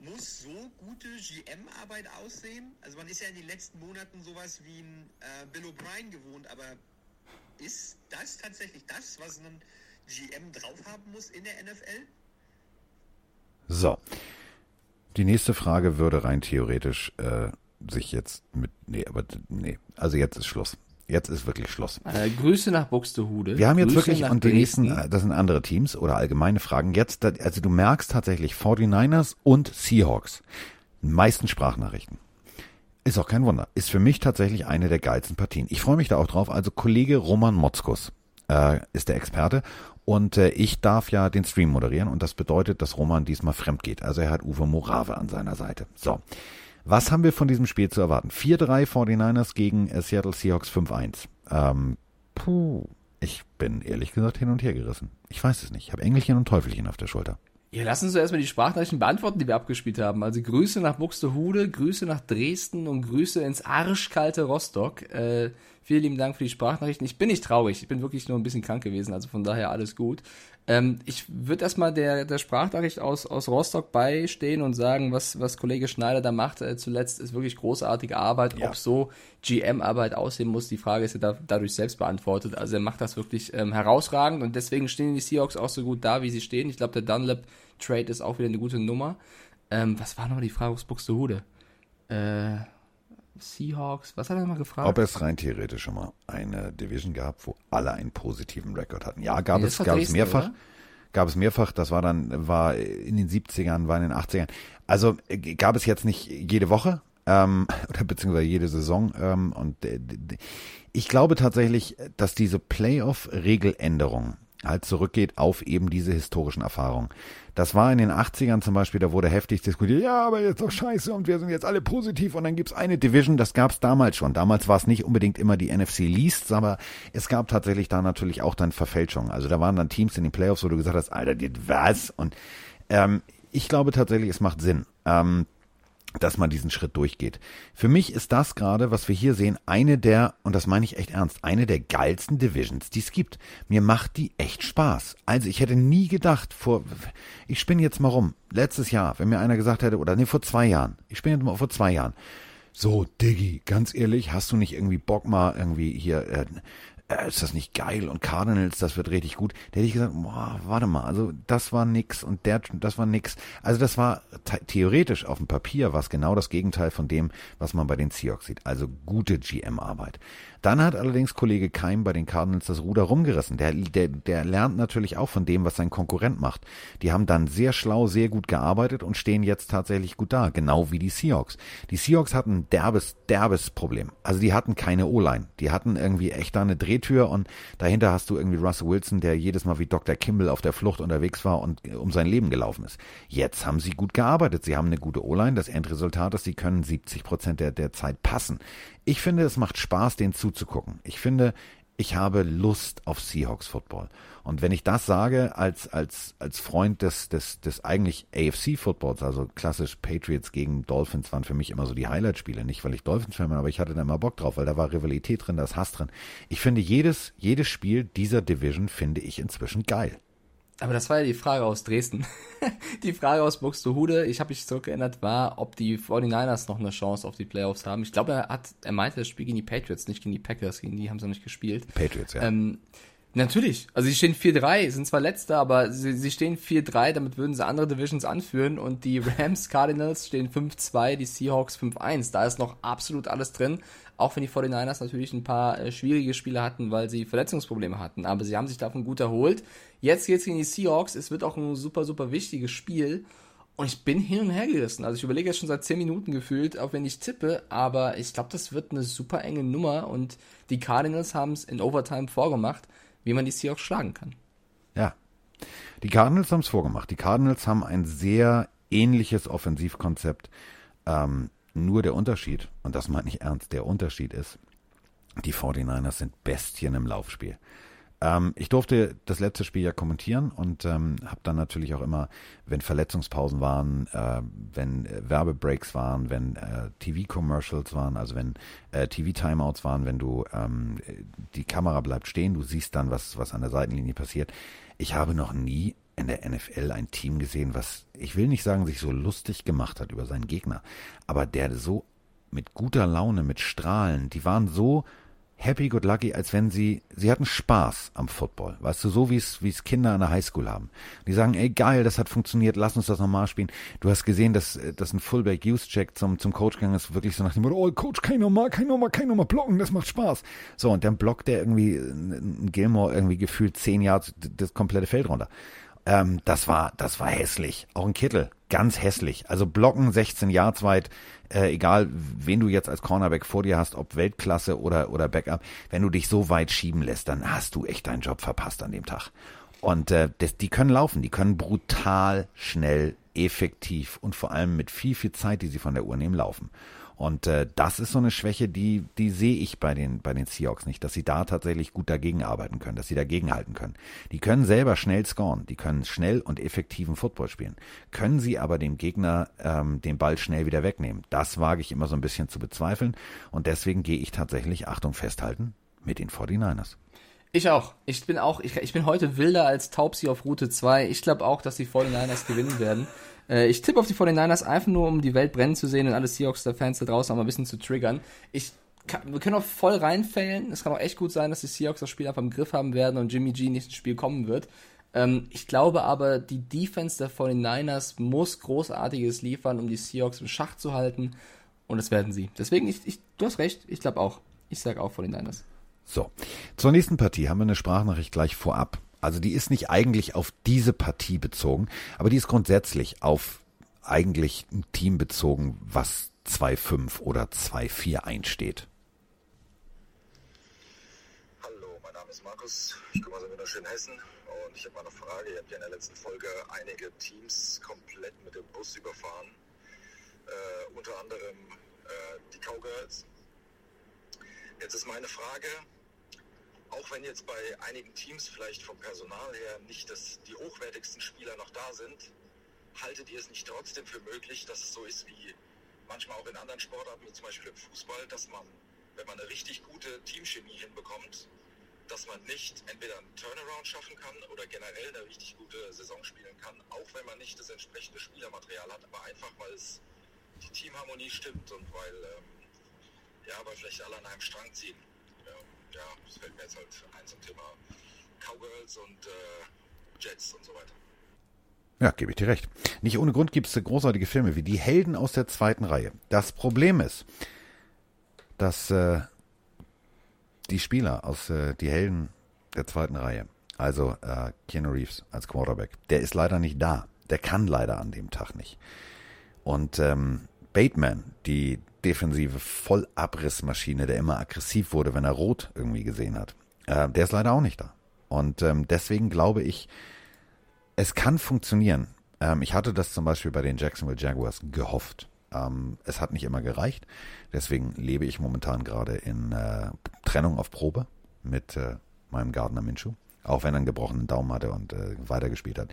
muss so gute GM-Arbeit aussehen? Also man ist ja in den letzten Monaten sowas wie ein äh, Bill O'Brien gewohnt, aber ist das tatsächlich das, was ein GM drauf haben muss in der NFL?
So. Die nächste Frage würde rein theoretisch äh, sich jetzt mit. Nee, aber nee. Also jetzt ist Schluss. Jetzt ist wirklich Schluss.
Äh, Grüße nach Buxtehude.
Wir haben jetzt
Grüße
wirklich,
nach
und die
Dresden.
nächsten, äh, das sind andere Teams oder allgemeine Fragen. Jetzt, also du merkst tatsächlich 49ers und Seahawks. Meisten Sprachnachrichten. Ist auch kein Wunder. Ist für mich tatsächlich eine der geilsten Partien. Ich freue mich da auch drauf. Also Kollege Roman Motzkus äh, ist der Experte und äh, ich darf ja den Stream moderieren und das bedeutet, dass Roman diesmal fremd geht. Also er hat Uwe Morave an seiner Seite. So. Was haben wir von diesem Spiel zu erwarten? 4-3 49ers gegen äh, Seattle Seahawks 5-1. Ähm, puh, ich bin ehrlich gesagt hin und her gerissen. Ich weiß es nicht. Ich habe Engelchen und Teufelchen auf der Schulter.
Ja, lass uns erstmal die Sprachnachrichten beantworten, die wir abgespielt haben. Also Grüße nach Buxtehude, Grüße nach Dresden und Grüße ins arschkalte Rostock. Äh, vielen lieben Dank für die Sprachnachrichten. Ich bin nicht traurig, ich bin wirklich nur ein bisschen krank gewesen, also von daher alles gut. Ähm, ich würde erstmal der, der Sprachnachricht aus, aus Rostock beistehen und sagen, was, was Kollege Schneider da macht äh, zuletzt, ist wirklich großartige Arbeit.
Ja.
Ob so GM-Arbeit aussehen muss, die Frage ist ja da, dadurch selbst beantwortet. Also er macht das wirklich ähm, herausragend und deswegen stehen die Seahawks auch so gut da, wie sie stehen. Ich glaube, der Dunlap-Trade ist auch wieder eine gute Nummer. Ähm, was war nochmal die Frage aus Buxtehude? Äh, Seahawks, was hat er nochmal gefragt?
Ob es rein theoretisch schon mal eine Division gab, wo alle einen positiven Rekord hatten. Ja, gab
Nee,
es, gab es
Dresden,
mehrfach.
oder?
Gab es mehrfach, das war dann, war in den 70ern, war in den 80ern. Also äh, gab es jetzt nicht jede Woche, ähm, oder beziehungsweise jede Saison. Ähm, und äh, ich glaube tatsächlich, dass diese Playoff-Regeländerung halt zurückgeht auf eben diese historischen Erfahrungen. Das war in den 80ern zum Beispiel, da wurde heftig diskutiert, ja, aber jetzt doch scheiße und wir sind jetzt alle positiv und dann gibt's eine Division, das gab's damals schon. Damals war es nicht unbedingt immer die NFC Least, aber es gab tatsächlich da natürlich auch dann Verfälschungen. Also da waren dann Teams in den Playoffs, wo du gesagt hast, Alter, die- was? Und ähm, ich glaube tatsächlich, es macht Sinn. Ähm, dass man diesen Schritt durchgeht. Für mich ist das gerade, was wir hier sehen, eine der, und das meine ich echt ernst, eine der geilsten Divisions, die es gibt. Mir macht die echt Spaß. Also ich hätte nie gedacht, vor, ich spinne jetzt mal rum, letztes Jahr, wenn mir einer gesagt hätte, oder nee, vor zwei Jahren, ich spinne jetzt mal vor zwei Jahren, so, Diggi, ganz ehrlich, hast du nicht irgendwie Bock mal irgendwie hier, äh, äh, ist das nicht geil und Cardinals, das wird richtig gut. Da hätte ich gesagt, boah, warte mal, also das war nix und der, das war nix. Also das war theoretisch auf dem Papier was genau das Gegenteil von dem, was man bei den Seahawks sieht. Also gute GM-Arbeit. Dann hat allerdings Kollege Keim bei den Cardinals das Ruder rumgerissen. Der, der, der lernt natürlich auch von dem, was sein Konkurrent macht. Die haben dann sehr schlau, sehr gut gearbeitet und stehen jetzt tatsächlich gut da, genau wie die Seahawks. Die Seahawks hatten ein derbes, derbes Problem. Also die hatten keine O-Line. Die hatten irgendwie echt da eine Drehtür und dahinter hast du irgendwie Russell Wilson, der jedes Mal wie Dr. Kimball auf der Flucht unterwegs war und um sein Leben gelaufen ist. Jetzt haben sie gut gearbeitet. Sie haben eine gute O-Line. Das Endresultat ist, sie können 70 Prozent der, der Zeit passen. Ich finde, es macht Spaß, den zuzugucken. Ich finde, ich habe Lust auf Seahawks Football. Und wenn ich das sage als, als, als Freund des, des, des eigentlich AFC Footballs, also klassisch Patriots gegen Dolphins waren für mich immer so die Highlight-Spiele. Nicht, weil ich Dolphins-Fan bin, aber ich hatte da immer Bock drauf, weil da war Rivalität drin, da ist Hass drin. Ich finde jedes, jedes Spiel dieser Division finde ich inzwischen geil.
Aber das war ja die Frage aus Dresden. die Frage aus Buxtehude, ich habe mich zurückgeändert, war, ob die 49ers noch eine Chance auf die Playoffs haben. Ich glaube, er hat, er meinte das Spiel gegen die Patriots, nicht gegen die Packers, gegen die haben sie noch nicht gespielt.
Patriots, ja.
Ähm, natürlich. Also sie stehen 4-3, sind zwar letzter, aber sie, sie stehen 4-3, damit würden sie andere Divisions anführen und die Rams Cardinals stehen 5-2, die Seahawks 5-1. Da ist noch absolut alles drin. Auch wenn die 49ers natürlich ein paar äh, schwierige Spiele hatten, weil sie Verletzungsprobleme hatten. Aber sie haben sich davon gut erholt. Jetzt geht's gegen die Seahawks. Es wird auch ein super, super wichtiges Spiel. Und ich bin hin und her gerissen. Also ich überlege jetzt schon seit 10 Minuten gefühlt, auch wenn ich tippe, aber ich glaube, das wird eine super enge Nummer und die Cardinals haben es in Overtime vorgemacht, wie man die Seahawks schlagen kann.
Ja. Die Cardinals haben es vorgemacht. Die Cardinals haben ein sehr ähnliches Offensivkonzept. Ähm, nur der Unterschied, und das meine ich ernst, der Unterschied ist, die 49ers sind Bestien im Laufspiel. Ähm, ich durfte das letzte Spiel ja kommentieren und ähm, habe dann natürlich auch immer, wenn Verletzungspausen waren, äh, wenn äh, Werbebreaks waren, wenn äh, TV-Commercials waren, also wenn äh, TV-Timeouts waren, wenn du ähm, die Kamera bleibt stehen, du siehst dann, was, was an der Seitenlinie passiert. Ich habe noch nie in der NFL ein Team gesehen, was, ich will nicht sagen, sich so lustig gemacht hat über seinen Gegner, aber der so mit guter Laune, mit Strahlen, die waren so happy good lucky, als wenn sie, sie hatten Spaß am Football. Weißt du, so wie es, wie es Kinder an der Highschool haben. Die sagen, ey, geil, das hat funktioniert, lass uns das nochmal spielen. Du hast gesehen, dass, dass ein Fullback Use Check zum, zum Coach gegangen ist, wirklich so nach dem Motto, oh, Coach, kein nochmal, kein nochmal, kein nochmal blocken, das macht Spaß. So, und dann blockt der irgendwie, ein Gilmore irgendwie gefühlt zehn Jahre das komplette Feld runter. Ähm, das war, das war hässlich. Auch ein Kittel, ganz hässlich. Also blocken 16 Yards weit, äh, egal wen du jetzt als Cornerback vor dir hast, ob Weltklasse oder, oder Backup, wenn du dich so weit schieben lässt, dann hast du echt deinen Job verpasst an dem Tag. Und äh, das, die können laufen, die können brutal schnell, effektiv und vor allem mit viel, viel Zeit, die sie von der Uhr nehmen, laufen. Und äh, das ist so eine Schwäche, die, die sehe ich bei den, bei den Seahawks nicht, dass sie da tatsächlich gut dagegen arbeiten können, dass sie dagegen halten können. Die können selber schnell scoren, die können schnell und effektiven Football spielen. Können sie aber dem Gegner ähm, den Ball schnell wieder wegnehmen. Das wage ich immer so ein bisschen zu bezweifeln. Und deswegen gehe ich tatsächlich, Achtung, festhalten, mit den 49ers.
Ich auch. Ich bin auch, ich, ich bin heute wilder als Taubsi auf Route 2. Ich glaube auch, dass die 49ers gewinnen werden. Äh, ich tippe auf die 49ers einfach nur, um die Welt brennen zu sehen und alle Seahawks-Fans da draußen auch mal ein bisschen zu triggern. Ich kann, wir können auch voll reinfällen. Es kann auch echt gut sein, dass die Seahawks das Spiel einfach im Griff haben werden und Jimmy G nicht ins Spiel kommen wird. Ähm, ich glaube aber, die Defense der 49ers muss Großartiges liefern, um die Seahawks im Schach zu halten. Und das werden sie. Deswegen, ich, ich, du hast recht, ich glaube auch. Ich sage auch 49ers.
So, zur nächsten Partie haben wir eine Sprachnachricht gleich vorab. Also die ist nicht eigentlich auf diese Partie bezogen, aber die ist grundsätzlich auf eigentlich ein Team bezogen, was 2-5 oder 2-4 einsteht.
Hallo, mein Name ist Markus, ich komme aus dem wunderschönen Hessen und ich habe mal eine Frage. Ihr habt ja in der letzten Folge einige Teams komplett mit dem Bus überfahren, äh, unter anderem äh, die Cowgirls. Jetzt ist meine Frage, auch wenn jetzt bei einigen Teams vielleicht vom Personal her nicht das, die hochwertigsten Spieler noch da sind, haltet ihr es nicht trotzdem für möglich, dass es so ist wie manchmal auch in anderen Sportarten, wie zum Beispiel im Fußball, dass man, wenn man eine richtig gute Teamchemie hinbekommt, dass man nicht entweder einen Turnaround schaffen kann oder generell eine richtig gute Saison spielen kann, auch wenn man nicht das entsprechende Spielermaterial hat, aber einfach weil es die Teamharmonie stimmt und weil, ähm, ja, weil vielleicht alle an einem Strang ziehen. Ja das fällt mir jetzt halt ein zum Thema Cowgirls und äh, Jets und so weiter.
Ja, gebe ich dir recht. Nicht ohne Grund gibt es großartige Filme wie Die Helden aus der zweiten Reihe. Das Problem ist, dass äh, die Spieler aus äh, Die Helden der zweiten Reihe, also äh, Keanu Reeves als Quarterback, der ist leider nicht da. Der kann leider an dem Tag nicht. Und ähm, Bateman, die defensive Vollabrissmaschine, der immer aggressiv wurde, wenn er rot irgendwie gesehen hat, äh, der ist leider auch nicht da. Und ähm, deswegen glaube ich, es kann funktionieren. Ähm, ich hatte das zum Beispiel bei den Jacksonville Jaguars gehofft. Ähm, es hat nicht immer gereicht. Deswegen lebe ich momentan gerade in äh, Trennung auf Probe mit äh, meinem Gardner Minshew. Auch wenn er einen gebrochenen Daumen hatte und äh, weitergespielt hat.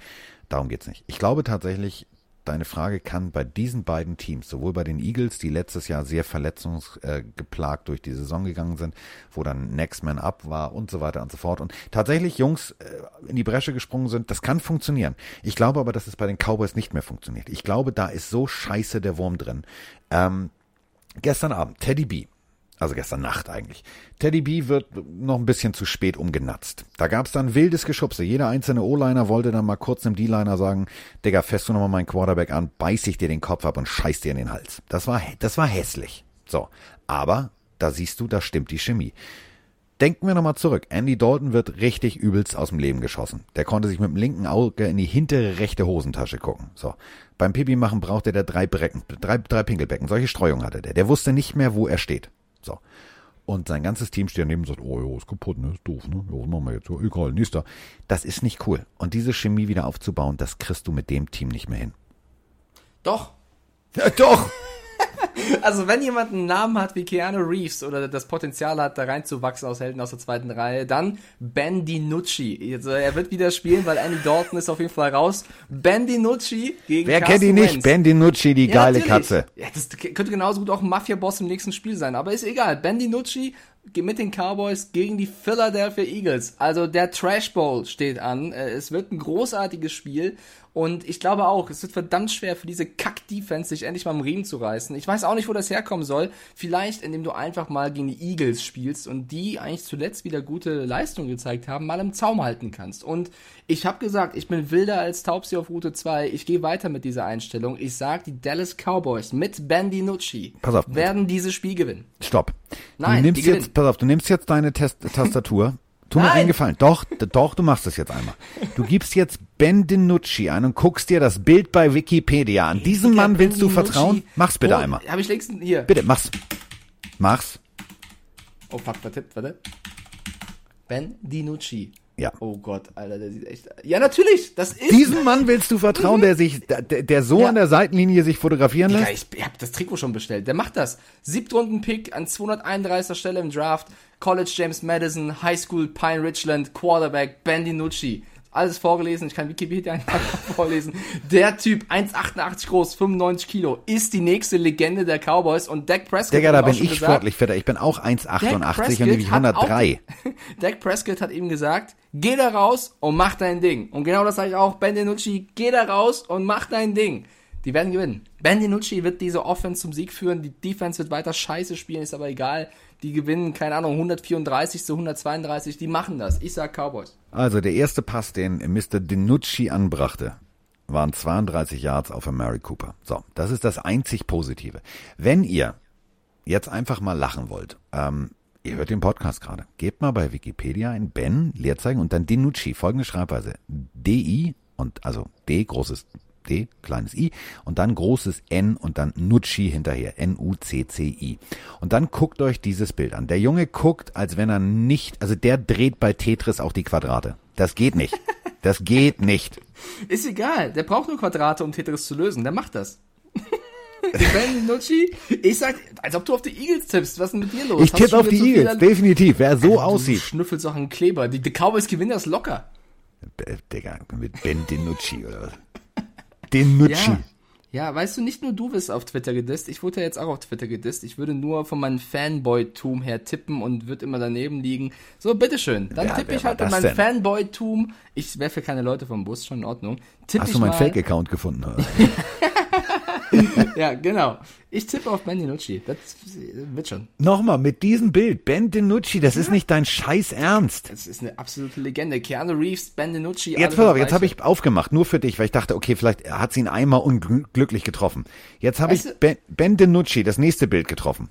Darum geht's nicht. Ich glaube tatsächlich, deine Frage kann bei diesen beiden Teams, sowohl bei den Eagles, die letztes Jahr sehr verletzungsgeplagt durch die Saison gegangen sind, wo dann Next Man Up war und so weiter und so fort und tatsächlich Jungs äh, in die Bresche gesprungen sind, das kann funktionieren. Ich glaube aber, dass es bei den Cowboys nicht mehr funktioniert. Ich glaube, da ist so scheiße der Wurm drin. Ähm, gestern Abend, Teddy B also gestern Nacht eigentlich. Teddy B wird noch ein bisschen zu spät umgenatzt. Da gab's dann wildes Geschubse. Jeder einzelne O-Liner wollte dann mal kurz im D-Liner sagen, Digga, fährst du nochmal meinen Quarterback an, beiß ich dir den Kopf ab und scheiß dir in den Hals. Das war, das war hässlich. So. Aber, da siehst du, da stimmt die Chemie. Denken wir nochmal zurück. Andy Dalton wird richtig übelst aus dem Leben geschossen. Der konnte sich mit dem linken Auge in die hintere rechte Hosentasche gucken. So. Beim Pipi machen brauchte der drei Brecken, drei, drei Pinkelbecken. Solche Streuung hatte der. Der wusste nicht mehr, wo er steht. So. Und sein ganzes Team steht daneben und sagt, oh ja, ist kaputt, ne, ist doof, ne, ja, was machen wir jetzt? Ja, egal, nächster. Das ist nicht cool. Und diese Chemie wieder aufzubauen, das kriegst du mit dem Team nicht mehr hin.
Doch.
Ja, doch!
Also wenn jemand einen Namen hat wie Keanu Reeves oder das Potenzial hat, da reinzuwachsen aus Helden aus der zweiten Reihe, dann Ben DiNucci. Also er wird wieder spielen, weil Andy Dalton ist auf jeden Fall raus. Ben DiNucci gegen
Wer
Carson
kennt ihn nicht?
Wentz.
Ben DiNucci, die
Ja,
geile
natürlich.
Katze.
Ja, das könnte genauso gut auch ein Mafia-Boss im nächsten Spiel sein, aber ist egal. Ben DiNucci geht mit den Cowboys gegen die Philadelphia Eagles. Also der Trash Bowl steht an. Äh, Es wird ein großartiges Spiel und ich glaube auch, es wird verdammt schwer für diese Kack-Defense, sich endlich mal am Riemen zu reißen. Ich weiß auch nicht, wo das herkommen soll. Vielleicht, indem du einfach mal gegen die Eagles spielst und die eigentlich zuletzt wieder gute Leistung gezeigt haben, mal im Zaum halten kannst. Und ich habe gesagt, ich bin wilder als Taubsi auf Route 2. Ich gehe weiter mit dieser Einstellung. Ich sag, die Dallas Cowboys mit Ben DiNucci
Pass auf.
werden dieses Spiel gewinnen.
Stopp.
Nein,
du nimmst
die gewinnen.
jetzt, pass auf, du nimmst jetzt deine Test Tastatur. Tu mir einen Gefallen. Doch, doch, du machst es jetzt einmal. Du gibst jetzt Ben DiNucci ein und guckst dir das Bild bei Wikipedia an. Diesem Mann willst du
Ben DiNucci.
vertrauen? Mach's bitte
Wo-
einmal.
Hab ich längst hier.
Bitte, mach's. Mach's.
Oh fuck, warte, warte. Ben DiNucci.
Ja.
Oh Gott, Alter, der sieht echt. Ja, natürlich, das ist.
Diesem Mann willst du vertrauen, der sich, der, der so
Ja.
an der Seitenlinie sich fotografieren lässt?
ich hab das Trikot schon bestellt. Der macht das. Siebtrunden-Pick an 231. Stelle im Draft. College James Madison, High School Pine Richland, Quarterback Ben DiNucci. Alles vorgelesen, ich kann Wikipedia einfach vorlesen. Der Typ, 1,88 groß, 95 Kilo, ist die nächste Legende der Cowboys und Dak Prescott.
Digga, da bin ich
gesagt,
sportlich fitter. Ich bin auch
Dak
1,88 und ich
hat auch-
103.
Dak Prescott hat ihm gesagt, geh da raus und mach dein Ding. Und genau das sage ich auch, Ben DiNucci, geh da raus und mach dein Ding. Die werden gewinnen. Ben DiNucci wird diese Offense zum Sieg führen, die Defense wird weiter scheiße spielen, ist aber egal. Die gewinnen, keine Ahnung, 134 zu 132, die machen das. Ich sag Cowboys.
Also der erste Pass, den Mr. DiNucci anbrachte, waren 32 Yards auf Mary Cooper. So, das ist das einzig Positive. Wenn ihr jetzt einfach mal lachen wollt, ähm, ihr hört den Podcast gerade, gebt mal bei Wikipedia ein Ben, Leerzeichen und dann DiNucci, folgende Schreibweise. D-I und also D, großes D, kleines I und dann großes N und dann Nucci hinterher, N-U-C-C-I. Und dann guckt euch dieses Bild an. Der Junge guckt, als wenn er nicht, also der dreht bei Tetris auch die Quadrate. Das geht nicht. Das geht nicht.
Ist egal, der braucht nur Quadrate, um Tetris zu lösen, der macht das. ben DiNucci, ich sag, als ob du auf die Eagles tippst, was ist denn mit dir los?
Ich
du
tippe auf die
viel
Eagles,
an-
definitiv. Wer so
Du
aussieht.
schnüffelst auch einen Kleber. Die, die Cowboys gewinnen das locker.
Äh, Digga, mit Ben DiNucci oder was? DiNucci.
Ja. Ja, weißt du, nicht nur du wirst auf Twitter gedisst, ich wurde ja jetzt auch auf Twitter gedisst. Ich würde nur von meinem Fanboy-Tum her tippen und würde immer daneben liegen. So, bitteschön. Dann
Ja,
tippe ich halt
das
meinem? Fanboy-Tum. Ich werfe keine Leute vom Bus, schon in Ordnung. Tipp
Hast du meinen Fake-Account gefunden?
Ja, genau. Ich tippe auf Ben DiNucci. Das wird schon.
Nochmal, mit diesem Bild, Ben DiNucci, das ist nicht dein scheiß Ernst.
Das ist eine absolute Legende. Keanu Reeves, Ben DiNucci.
Jetzt pass auf, jetzt habe ich aufgemacht, nur für dich, weil ich dachte, okay, vielleicht hat sie ihn einmal unglücklich getroffen. Jetzt habe ich ben, ben DiNucci, das nächste Bild getroffen.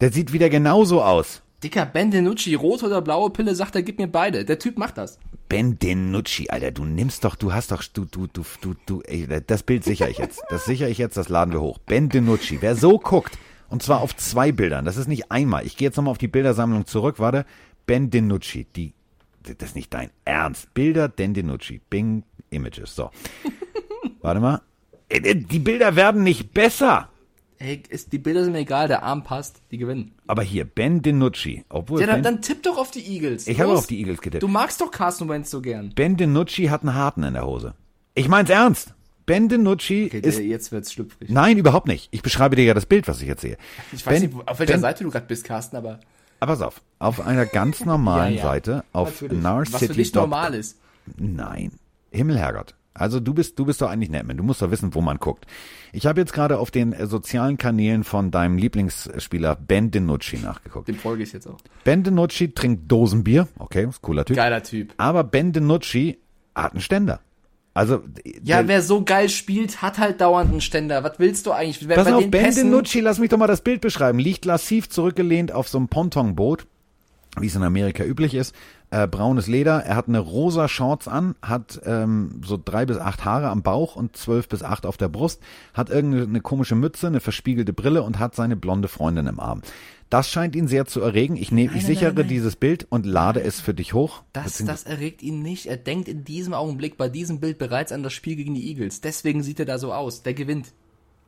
Der sieht wieder genauso aus.
Dicker, Ben DiNucci, rote oder blaue Pille, sagt er, gib mir beide. Der Typ macht das.
Ben DiNucci, Alter, du nimmst doch, du hast doch, du, du, du, du, du, ey, das Bild sichere ich jetzt. Das sichere ich jetzt, das laden wir hoch. Ben DiNucci, wer so guckt, und zwar auf zwei Bildern, das ist nicht einmal. Ich gehe jetzt nochmal auf die Bildersammlung zurück, warte. Ben DiNucci, die, das ist nicht dein Ernst. Bilder Ben DiNucci, Bing Images, so. warte mal. Äh, Die Bilder werden nicht besser.
Ey, ist, die Bilder sind mir egal, der Arm passt, die gewinnen.
Aber hier, Ben DiNucci, obwohl
Ja, dann,
ben,
dann tipp doch auf die Eagles.
ich habe auf die Eagles getippt.
Du magst doch Carson Wentz so gern.
Ben DiNucci hat einen Harten in der Hose. Ich mein's ernst. Ben DiNucci
Okay,
ist
jetzt wird's schlüpfrig.
Nein, überhaupt nicht. Ich beschreibe dir ja das Bild, was ich jetzt sehe.
Ich weiß
Ben-
nicht, wo- auf welcher
Ben-
Seite du gerade bist, Carsten, aber
Aber pass auf, auf einer ganz normalen
Ja, ja.
Seite, auf
natürlich. Was für dich normal ist.
Nein. Himmelherrgott. Also du bist, du bist doch eigentlich Netman. Du musst doch wissen, wo man guckt. Ich habe jetzt gerade auf den äh, sozialen Kanälen von deinem Lieblingsspieler Ben DiNucci nachgeguckt.
Dem folge ich jetzt auch.
Ben DiNucci trinkt Dosenbier. Okay, ist cooler Typ.
Geiler Typ.
Aber Ben DiNucci hat einen Ständer. Also,
Ja, wer so geil spielt, hat halt dauernd einen Ständer. Was willst du eigentlich?
Pass
bei
auf, Ben
Pässen-
DiNucci, lass mich doch mal das Bild beschreiben. Liegt lassiv zurückgelehnt auf so einem Pontonboot, wie es in Amerika üblich ist. Äh, braunes Leder. Er hat eine rosa Shorts an, hat ähm, so drei bis acht Haare am Bauch und zwölf bis acht auf der Brust, hat irgendeine komische Mütze, eine verspiegelte Brille und hat seine blonde Freundin im Arm. Das scheint ihn sehr zu erregen. Ich nehme, ich sichere
nein, nein.
dieses Bild und lade es für dich hoch.
Das, das erregt ihn nicht. Er denkt in diesem Augenblick bei diesem Bild bereits an das Spiel gegen die Eagles. Deswegen sieht er da so aus. Der gewinnt.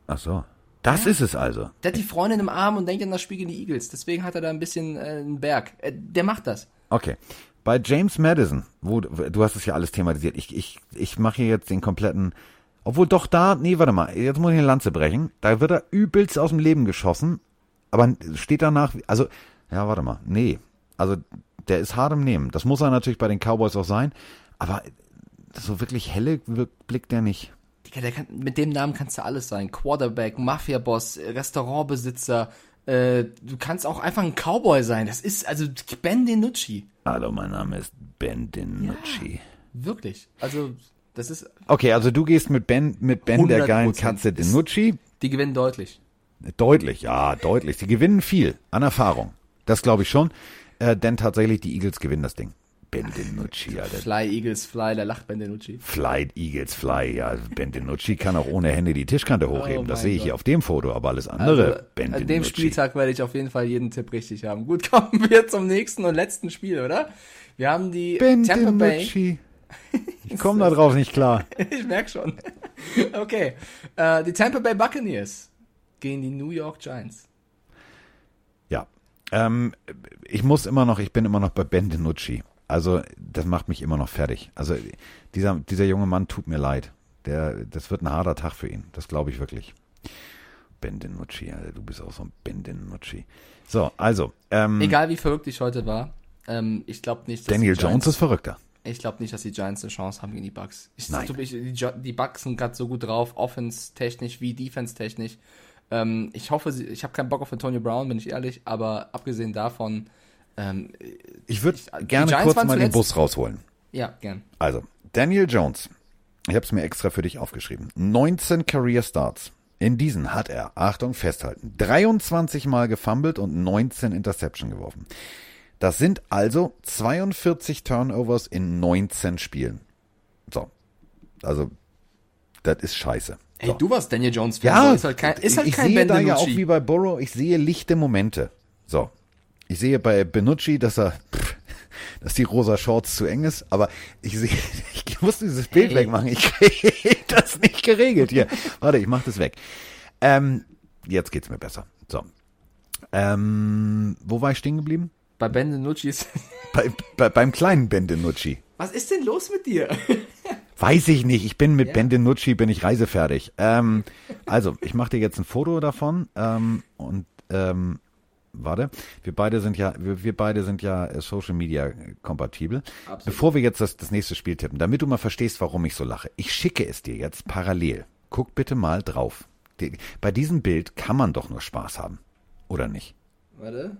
Ach so. Das ist es also.
Der hat die Freundin im Arm und denkt an das Spiel gegen die Eagles. Deswegen hat er da ein bisschen äh, einen Berg. Äh, der macht das.
Okay. Bei James Madison, wo du hast es ja alles thematisiert. Ich, ich, ich mache hier jetzt den kompletten. Obwohl doch da, nee, warte mal, jetzt muss ich eine Lanze brechen. Da wird er übelst aus dem Leben geschossen, aber steht danach, also, ja, warte mal, nee. Also, der ist hart im Nehmen. Das muss er natürlich bei den Cowboys auch sein, aber so wirklich helle blickt der nicht.
Kann, mit dem Namen kannst du alles sein. Quarterback, Mafia-Boss, Restaurantbesitzer. Äh, du kannst auch einfach ein Cowboy sein. Das ist, also Ben DiNucci.
Hallo, mein Name ist Ben DiNucci.
Wirklich. Also, das ist,
Okay, also du gehst mit Ben, mit Ben der
100%.
geilen Katze DiNucci.
die gewinnen deutlich.
Deutlich, ja, deutlich. Sie gewinnen viel an Erfahrung. Das glaube ich schon. Äh, denn tatsächlich, die Eagles gewinnen das Ding. Ben DiNucci, Alter.
Fly, Eagles, Fly, da lacht Ben DiNucci.
Fly, Eagles, Fly. Ja, Ben DiNucci kann auch ohne Hände die Tischkante hochheben. das
Oh mein
sehe ich hier auf dem Foto, aber alles andere.
Also, an dem. Spieltag werde ich auf jeden Fall jeden Tipp richtig haben. Gut, kommen wir zum nächsten und letzten Spiel, oder? Wir haben die
Ben
Tampa Bay.
Ich komme da drauf nicht klar.
ich merk schon. okay. Äh, die Tampa Bay Buccaneers gegen die New York Giants.
Ja. Ähm, ich muss immer noch, ich bin immer noch bei Ben DiNucci. Also, das macht mich immer noch fertig. Also, dieser, dieser junge Mann tut mir leid. Der, das wird ein harter Tag für ihn. Das glaube ich wirklich. Ben DiNucci, Alter, du bist auch so ein Ben DiNucci. So, also, ähm,
Egal wie verrückt ich heute war, ähm, ich glaube nicht, dass
Daniel Jones ist verrückter.
Ich glaube nicht, dass die Giants eine Chance haben gegen die Bucks. Ich,
Nein.
Ich, die, die Bucks sind gerade so gut drauf, offense-technisch wie defense-technisch. Ähm, ich hoffe, sie, ich habe keinen Bock auf Antonio Brown, bin ich ehrlich, aber abgesehen davon, ähm,
Ich würde gerne kurz mal den
zuletzt-
Bus rausholen.
ja, gern.
Also, Daniel Jones. Ich habe es mir extra für dich aufgeschrieben. 19 Career Starts. In diesen hat er, Achtung, festhalten, 23 Mal gefummelt und 19 Interception geworfen. Das sind also 42 Turnovers in 19 Spielen. So. Also, das ist scheiße.
Ey,
So.
du warst Daniel Jones Fan,
Ja,
so ist halt kein, ist halt
ich
kein
sehe
Ben
da ja auch wie bei Burrow, ich sehe lichte Momente. So. Ich sehe bei Benucci, dass er, pff, dass die rosa Shorts zu eng ist, aber ich sehe, ich muss dieses Bild
Hey.
wegmachen. Ich kriege das nicht geregelt hier. Warte, ich mach das weg. Ähm, jetzt geht's mir besser. So. Ähm, wo war ich stehen geblieben?
Bei Ben DiNucci ist,
Bei, bei, beim kleinen Ben DiNucci.
was ist denn los mit dir?
Weiß ich nicht. Ich bin mit
Ja.
Ben DiNucci, bin ich reisefertig. Ähm, also, ich mache dir jetzt ein Foto davon ähm, und ähm, warte, wir beide sind ja, wir, wir beide sind ja äh, Social Media kompatibel. Bevor wir jetzt das, das nächste Spiel tippen, damit du mal verstehst, warum ich so lache, ich schicke es dir jetzt parallel. Guck bitte mal drauf. Bei diesem Bild kann man doch nur Spaß haben. Oder nicht?
Warte.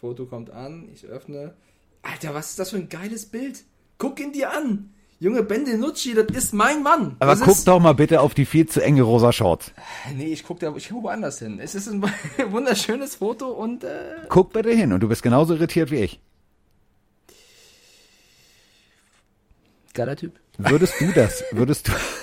Foto kommt an, ich öffne. Alter, was ist das für ein geiles Bild? Guck ihn dir an! Junge, Ben DiNucci, das ist mein Mann!
Aber
das
guck
ist,
doch mal bitte auf die viel zu enge rosa Shorts.
Nee, ich guck da, ich guck woanders hin. Es ist ein wunderschönes Foto und äh,
Guck bitte hin und du bist genauso irritiert wie ich.
geiler Typ.
Würdest du das, würdest du,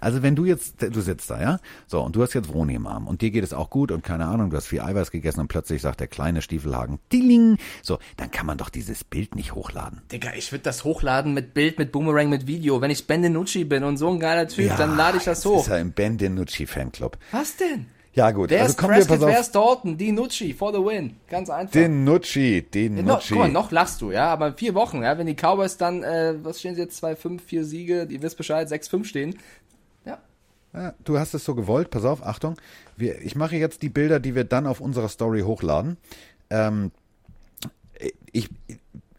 also wenn du jetzt, du sitzt da, ja, so, und du hast jetzt Vroni im Arm und dir geht es auch gut und keine Ahnung, du hast viel Eiweiß gegessen und plötzlich sagt der kleine Stiefelhagen, Dilling, so, dann kann man doch dieses Bild nicht hochladen.
Digga, ich würde das hochladen mit Bild, mit Boomerang, mit Video. Wenn ich Ben DiNucci bin und so ein geiler Typ, dann lade ich das hoch.
Ist ja im Ben DiNucci Fanclub.
Was denn?
Ja gut,
Wer
also
ist Prescott, wer ist Dalton? DiNucci, for the win. Ganz einfach.
DiNucci,
noch,
DiNucci.
guck mal, noch lachst du, ja, aber in vier Wochen, ja, wenn die Cowboys dann, äh, was stehen sie jetzt, 2-5, 4 Siege, ihr wisst Bescheid, 6-5 stehen, ja,
Ja, du hast es so gewollt, pass auf, Achtung. Wir, ich mache jetzt die Bilder, die wir dann auf unserer Story hochladen. Ähm, ich,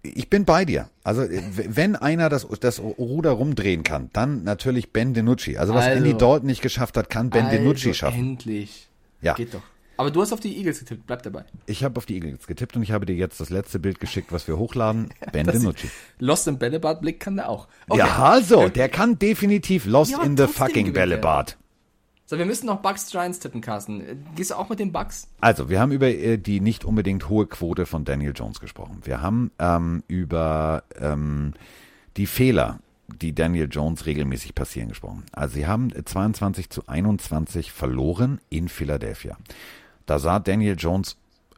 ich bin bei dir. Also wenn einer das, das Ruder rumdrehen kann, dann natürlich Ben DiNucci. Also was
Also.
Andy Dalton nicht geschafft hat, kann Ben
also
DiNucci schaffen.
endlich.
Ja.
Geht doch. Aber du hast auf die Eagles getippt, bleib dabei.
Ich habe auf die Eagles getippt und ich habe dir jetzt das letzte Bild geschickt, was wir hochladen. Ben DiNucci.
Lost im Bällebad-Blick kann der auch. Okay.
Ja, also, der kann definitiv Lost
Ja,
in the fucking. Bällebad.
So, wir müssen noch Bucks Giants tippen, Carsten. Gehst du auch mit den Bucks?
Also, wir haben über äh, die nicht unbedingt hohe Quote von Daniel Jones gesprochen. Wir haben ähm, über ähm, die Fehler, die Daniel Jones regelmäßig passieren, gesprochen. Also, sie haben 22 zu 21 verloren in Philadelphia. Da sah Daniel Jones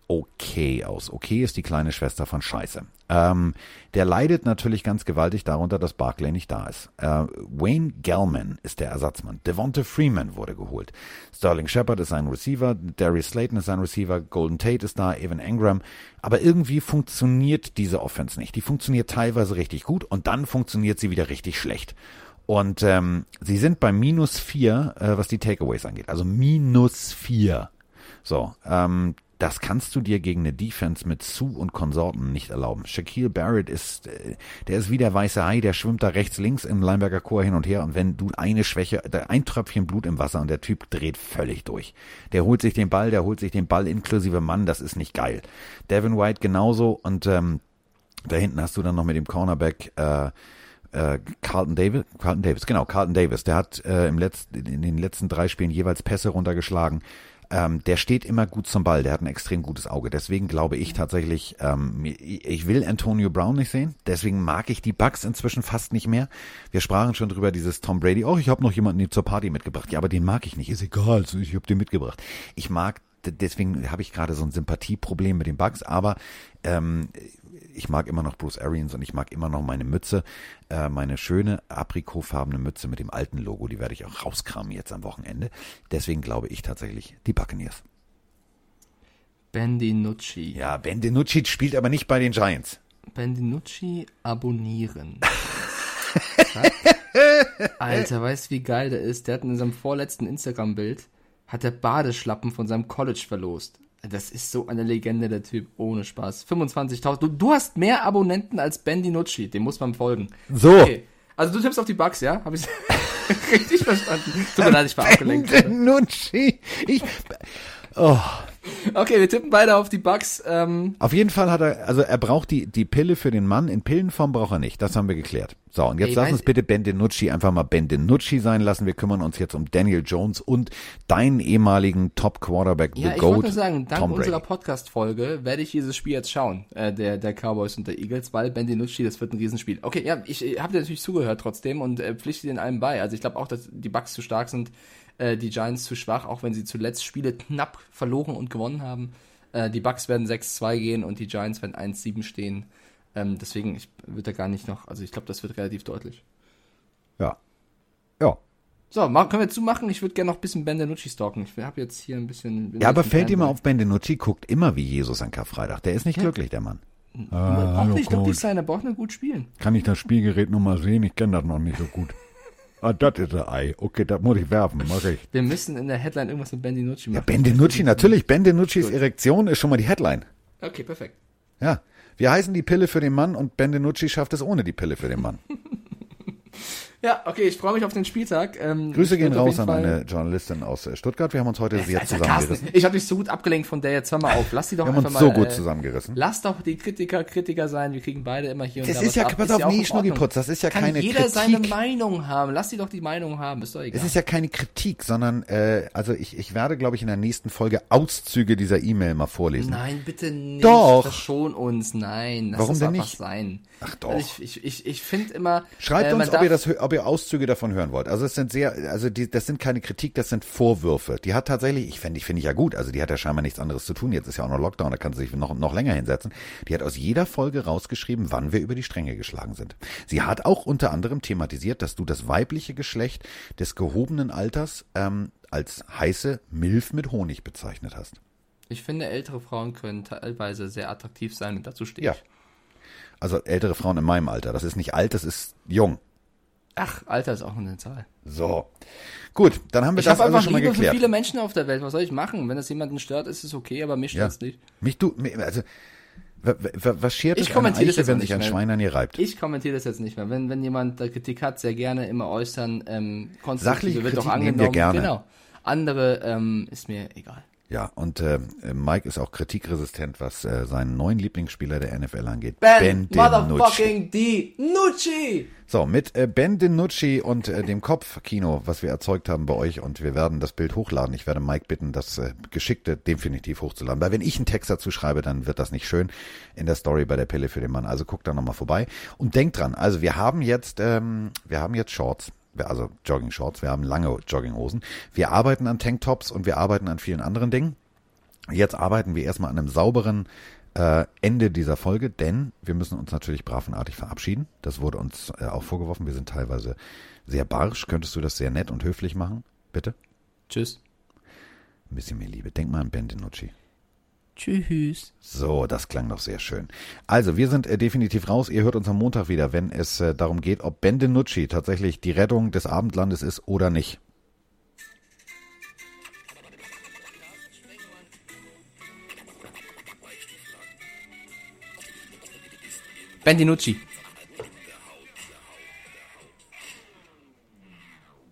okay aus. Okay ist die kleine Schwester von Scheiße. Ähm, der leidet natürlich ganz gewaltig darunter, dass Barclay nicht da ist. Äh, Wayne Gellman ist der Ersatzmann. Devonta Freeman wurde geholt. Sterling Shepard ist ein Receiver. Darius Slayton ist ein Receiver. Golden Tate ist da. Evan Engram. Aber irgendwie funktioniert diese Offense nicht. Die funktioniert teilweise richtig gut und dann funktioniert sie wieder richtig schlecht. Und ähm, sie sind bei minus vier, äh, was die Takeaways angeht. Also minus vier. So, ähm, das kannst du dir gegen eine Defense mit Sue und Konsorten nicht erlauben. Shaquille Barrett ist, äh, der ist wie der weiße Hai, der schwimmt da rechts, links im Linebacker Chor hin und her und wenn du eine Schwäche, ein Tröpfchen Blut im Wasser und der Typ dreht völlig durch. Der holt sich den Ball, der holt sich den Ball inklusive Mann, das ist nicht geil. Devin White genauso und ähm, da hinten hast du dann noch mit dem Cornerback äh, äh, Carlton Davis, Carlton Davis, genau, Carlton Davis, der hat äh, im letzten, in den letzten drei Spielen jeweils Pässe runtergeschlagen. Ähm, der steht immer gut zum Ball, der hat ein extrem gutes Auge. Deswegen glaube ich tatsächlich, ähm, ich will Antonio Brown nicht sehen. Deswegen mag ich die Bucks inzwischen fast nicht mehr. Wir sprachen schon drüber, dieses Tom Brady. Oh, ich habe noch jemanden zur Party mitgebracht. Ja, aber den mag ich nicht. Ist egal, ich habe den mitgebracht. Ich mag, deswegen habe ich gerade so ein Sympathieproblem mit den Bucks. Aber ähm, ich mag immer noch Bruce Arians und ich mag immer noch meine Mütze, äh, meine schöne aprikotfarbene Mütze mit dem alten Logo, die werde ich auch rauskramen jetzt am Wochenende. Deswegen glaube ich tatsächlich die Buccaneers.
Ben DiNucci.
Ja, Ben DiNucci spielt aber nicht bei den Giants.
Ben DiNucci abonnieren. Alter, weißt du, wie geil der ist? Der hat in seinem vorletzten Instagram-Bild, hat der Badeschlappen von seinem College verlost. Das ist so eine Legende, der Typ, ohne Spaß. 25.000. Du, du hast mehr Abonnenten als Ben DiNucci, dem muss man folgen.
So.
Okay. Also du tippst auf die Bugs, ja? Hab ich richtig verstanden? Tut mir leid, ich war abgelenkt.
Ben DiNucci. Ich, oh.
Okay, wir tippen beide auf die Bugs. Ähm,
Auf jeden Fall hat er, also er braucht die, die Pille für den Mann. In Pillenform braucht er nicht. Das haben wir geklärt. So, und jetzt
Ey,
lass uns bitte Ben DiNucci einfach mal Ben DiNucci sein lassen. Wir kümmern uns jetzt um Daniel Jones und deinen ehemaligen Top Quarterback,
Ja,
The
ich
Goat,
wollte nur sagen, dank
Tom
unserer Podcast-Folge werde ich dieses Spiel jetzt schauen, äh, der, der Cowboys und der Eagles, weil Ben DiNucci, das wird ein Riesenspiel. Okay, ja, ich äh, habe dir natürlich zugehört trotzdem und äh, pflichte den allen bei. Also ich glaube auch, dass die Bucks zu stark sind, äh, die Giants zu schwach, auch wenn sie zuletzt Spiele knapp verloren und gewonnen haben. Äh, die Bucks werden 6-2 gehen und die Giants werden 1-7 stehen. Ähm, deswegen, ich würde da gar nicht noch, also ich glaube, das wird relativ deutlich.
Ja. Ja.
So, können wir zumachen? Ich würde gerne noch ein bisschen Ben DiNucci stalken. Ich habe jetzt hier ein bisschen...
Ja, aber fällt dir mal auf, Ben DiNucci guckt immer wie Jesus an Karfreitag. Der ist nicht glücklich, der Mann.
Er braucht nicht glücklich sein, er braucht nur gut spielen.
Kann ich das Spielgerät nur mal sehen? Ich kenne das noch nicht so gut. Ah, das ist ein Ei. Okay, das muss ich werfen. Mach ich.
Wir müssen in der Headline irgendwas mit Ben DiNucci
Ja,
machen.
Ben DiNucci, natürlich. Ben DiNuccis Erektion ist schon mal die Headline.
Okay, perfekt.
Ja. Wir heißen die Pille für den Mann und Ben DiNucci schafft es ohne die Pille für den Mann.
Ja, okay, ich freue mich auf den Spieltag. Ähm,
Grüße gehen raus an
Fall-
eine Journalistin aus äh, Stuttgart. Wir haben uns heute sehr
Alter,
zusammengerissen.
Carsten, ich habe dich so gut abgelenkt von der, jetzt hör mal auf. Lass die doch
Wir haben uns so
mal,
gut
äh,
zusammengerissen.
Lass doch die Kritiker Kritiker sein, wir kriegen beide immer hier und
Das
da
ist
was
ja,
ab.
pass auf, nee, Schnuckiputz,
Ordnung.
das ist ja
Kann
keine
jeder
Kritik.
seine Meinung haben. Lass die doch die Meinung haben, ist doch egal.
Es ist ja keine Kritik, sondern äh, also ich, ich werde, glaube ich, in der nächsten Folge Auszüge dieser E-Mail mal vorlesen.
Nein, bitte nicht.
Doch.
Verschon uns, nein. Lass
Warum denn
einfach
nicht?
sein.
Ach doch.
Also ich ich, ich, ich finde immer.
Schreibt
äh,
uns, ob ihr, das, hö- ob ihr Auszüge davon hören wollt. Also es sind sehr, also die, das sind keine Kritik, das sind Vorwürfe. Die hat tatsächlich, ich finde, ich finde ich ja gut. Also die hat ja scheinbar nichts anderes zu tun. Jetzt ist ja auch noch Lockdown, da kann sie sich noch noch länger hinsetzen. Die hat aus jeder Folge rausgeschrieben, wann wir über die Stränge geschlagen sind. Sie hat auch unter anderem thematisiert, dass du das weibliche Geschlecht des gehobenen Alters ähm, als heiße Milf mit Honig bezeichnet hast.
Ich finde, ältere Frauen können teilweise sehr attraktiv sein und dazu stehe
Ja.
ich.
Also ältere Frauen in meinem Alter. Das ist nicht alt, das ist jung.
Ach, Alter ist auch eine Zahl.
So. Gut, dann haben wir
Ich
das
habe
also
einfach
schon mal
Liebe für
geklärt.
viele Menschen auf der Welt. Was soll ich machen? Wenn das jemanden stört, ist es okay, aber mich
Ja.
stört's nicht.
Mich du, also, wa- wa- was schert
Ich
es
kommentiere das
Eiche,
jetzt
wenn sich ein. Schwein an ihr reibt?
Ich kommentiere das jetzt nicht mehr. Wenn, wenn jemand Kritik hat, sehr gerne immer äußern. Ähm,
Sachliche
wird auch
Kritik nehmen
angenommen.
wir gerne.
Genau. Andere ähm, ist mir egal.
Ja, und äh, Mike ist auch kritikresistent, was äh, seinen neuen Lieblingsspieler der NFL angeht.
Ben,
DiNucci.
motherfucking D. Nucci!
So, mit äh, Ben DiNucci und äh, dem Kopfkino, was wir erzeugt haben bei euch und wir werden das Bild hochladen. Ich werde Mike bitten, das äh, Geschickte definitiv hochzuladen. Weil wenn ich einen Text dazu schreibe, dann wird das nicht schön in der Story bei der Pille für den Mann. Also guckt da nochmal vorbei. Und denkt dran, also wir haben jetzt, ähm, wir haben jetzt Shorts. Also Jogging Shorts, wir haben lange Jogginghosen. Wir arbeiten an Tanktops und wir arbeiten an vielen anderen Dingen. Jetzt arbeiten wir erstmal an einem sauberen äh, Ende dieser Folge, denn wir müssen uns natürlich brav und artig verabschieden. Das wurde uns äh, auch vorgeworfen. Wir sind teilweise sehr barsch. Könntest du das sehr nett und höflich machen? Bitte?
Tschüss.
Ein bisschen mehr Liebe. Denk mal an Ben DiNucci.
Tschüss.
So, das klang doch sehr schön. Also, wir sind äh, definitiv raus. Ihr hört uns am Montag wieder, wenn es äh, darum geht, ob Ben DiNucci tatsächlich die Rettung des Abendlandes ist oder nicht.
Ben DiNucci.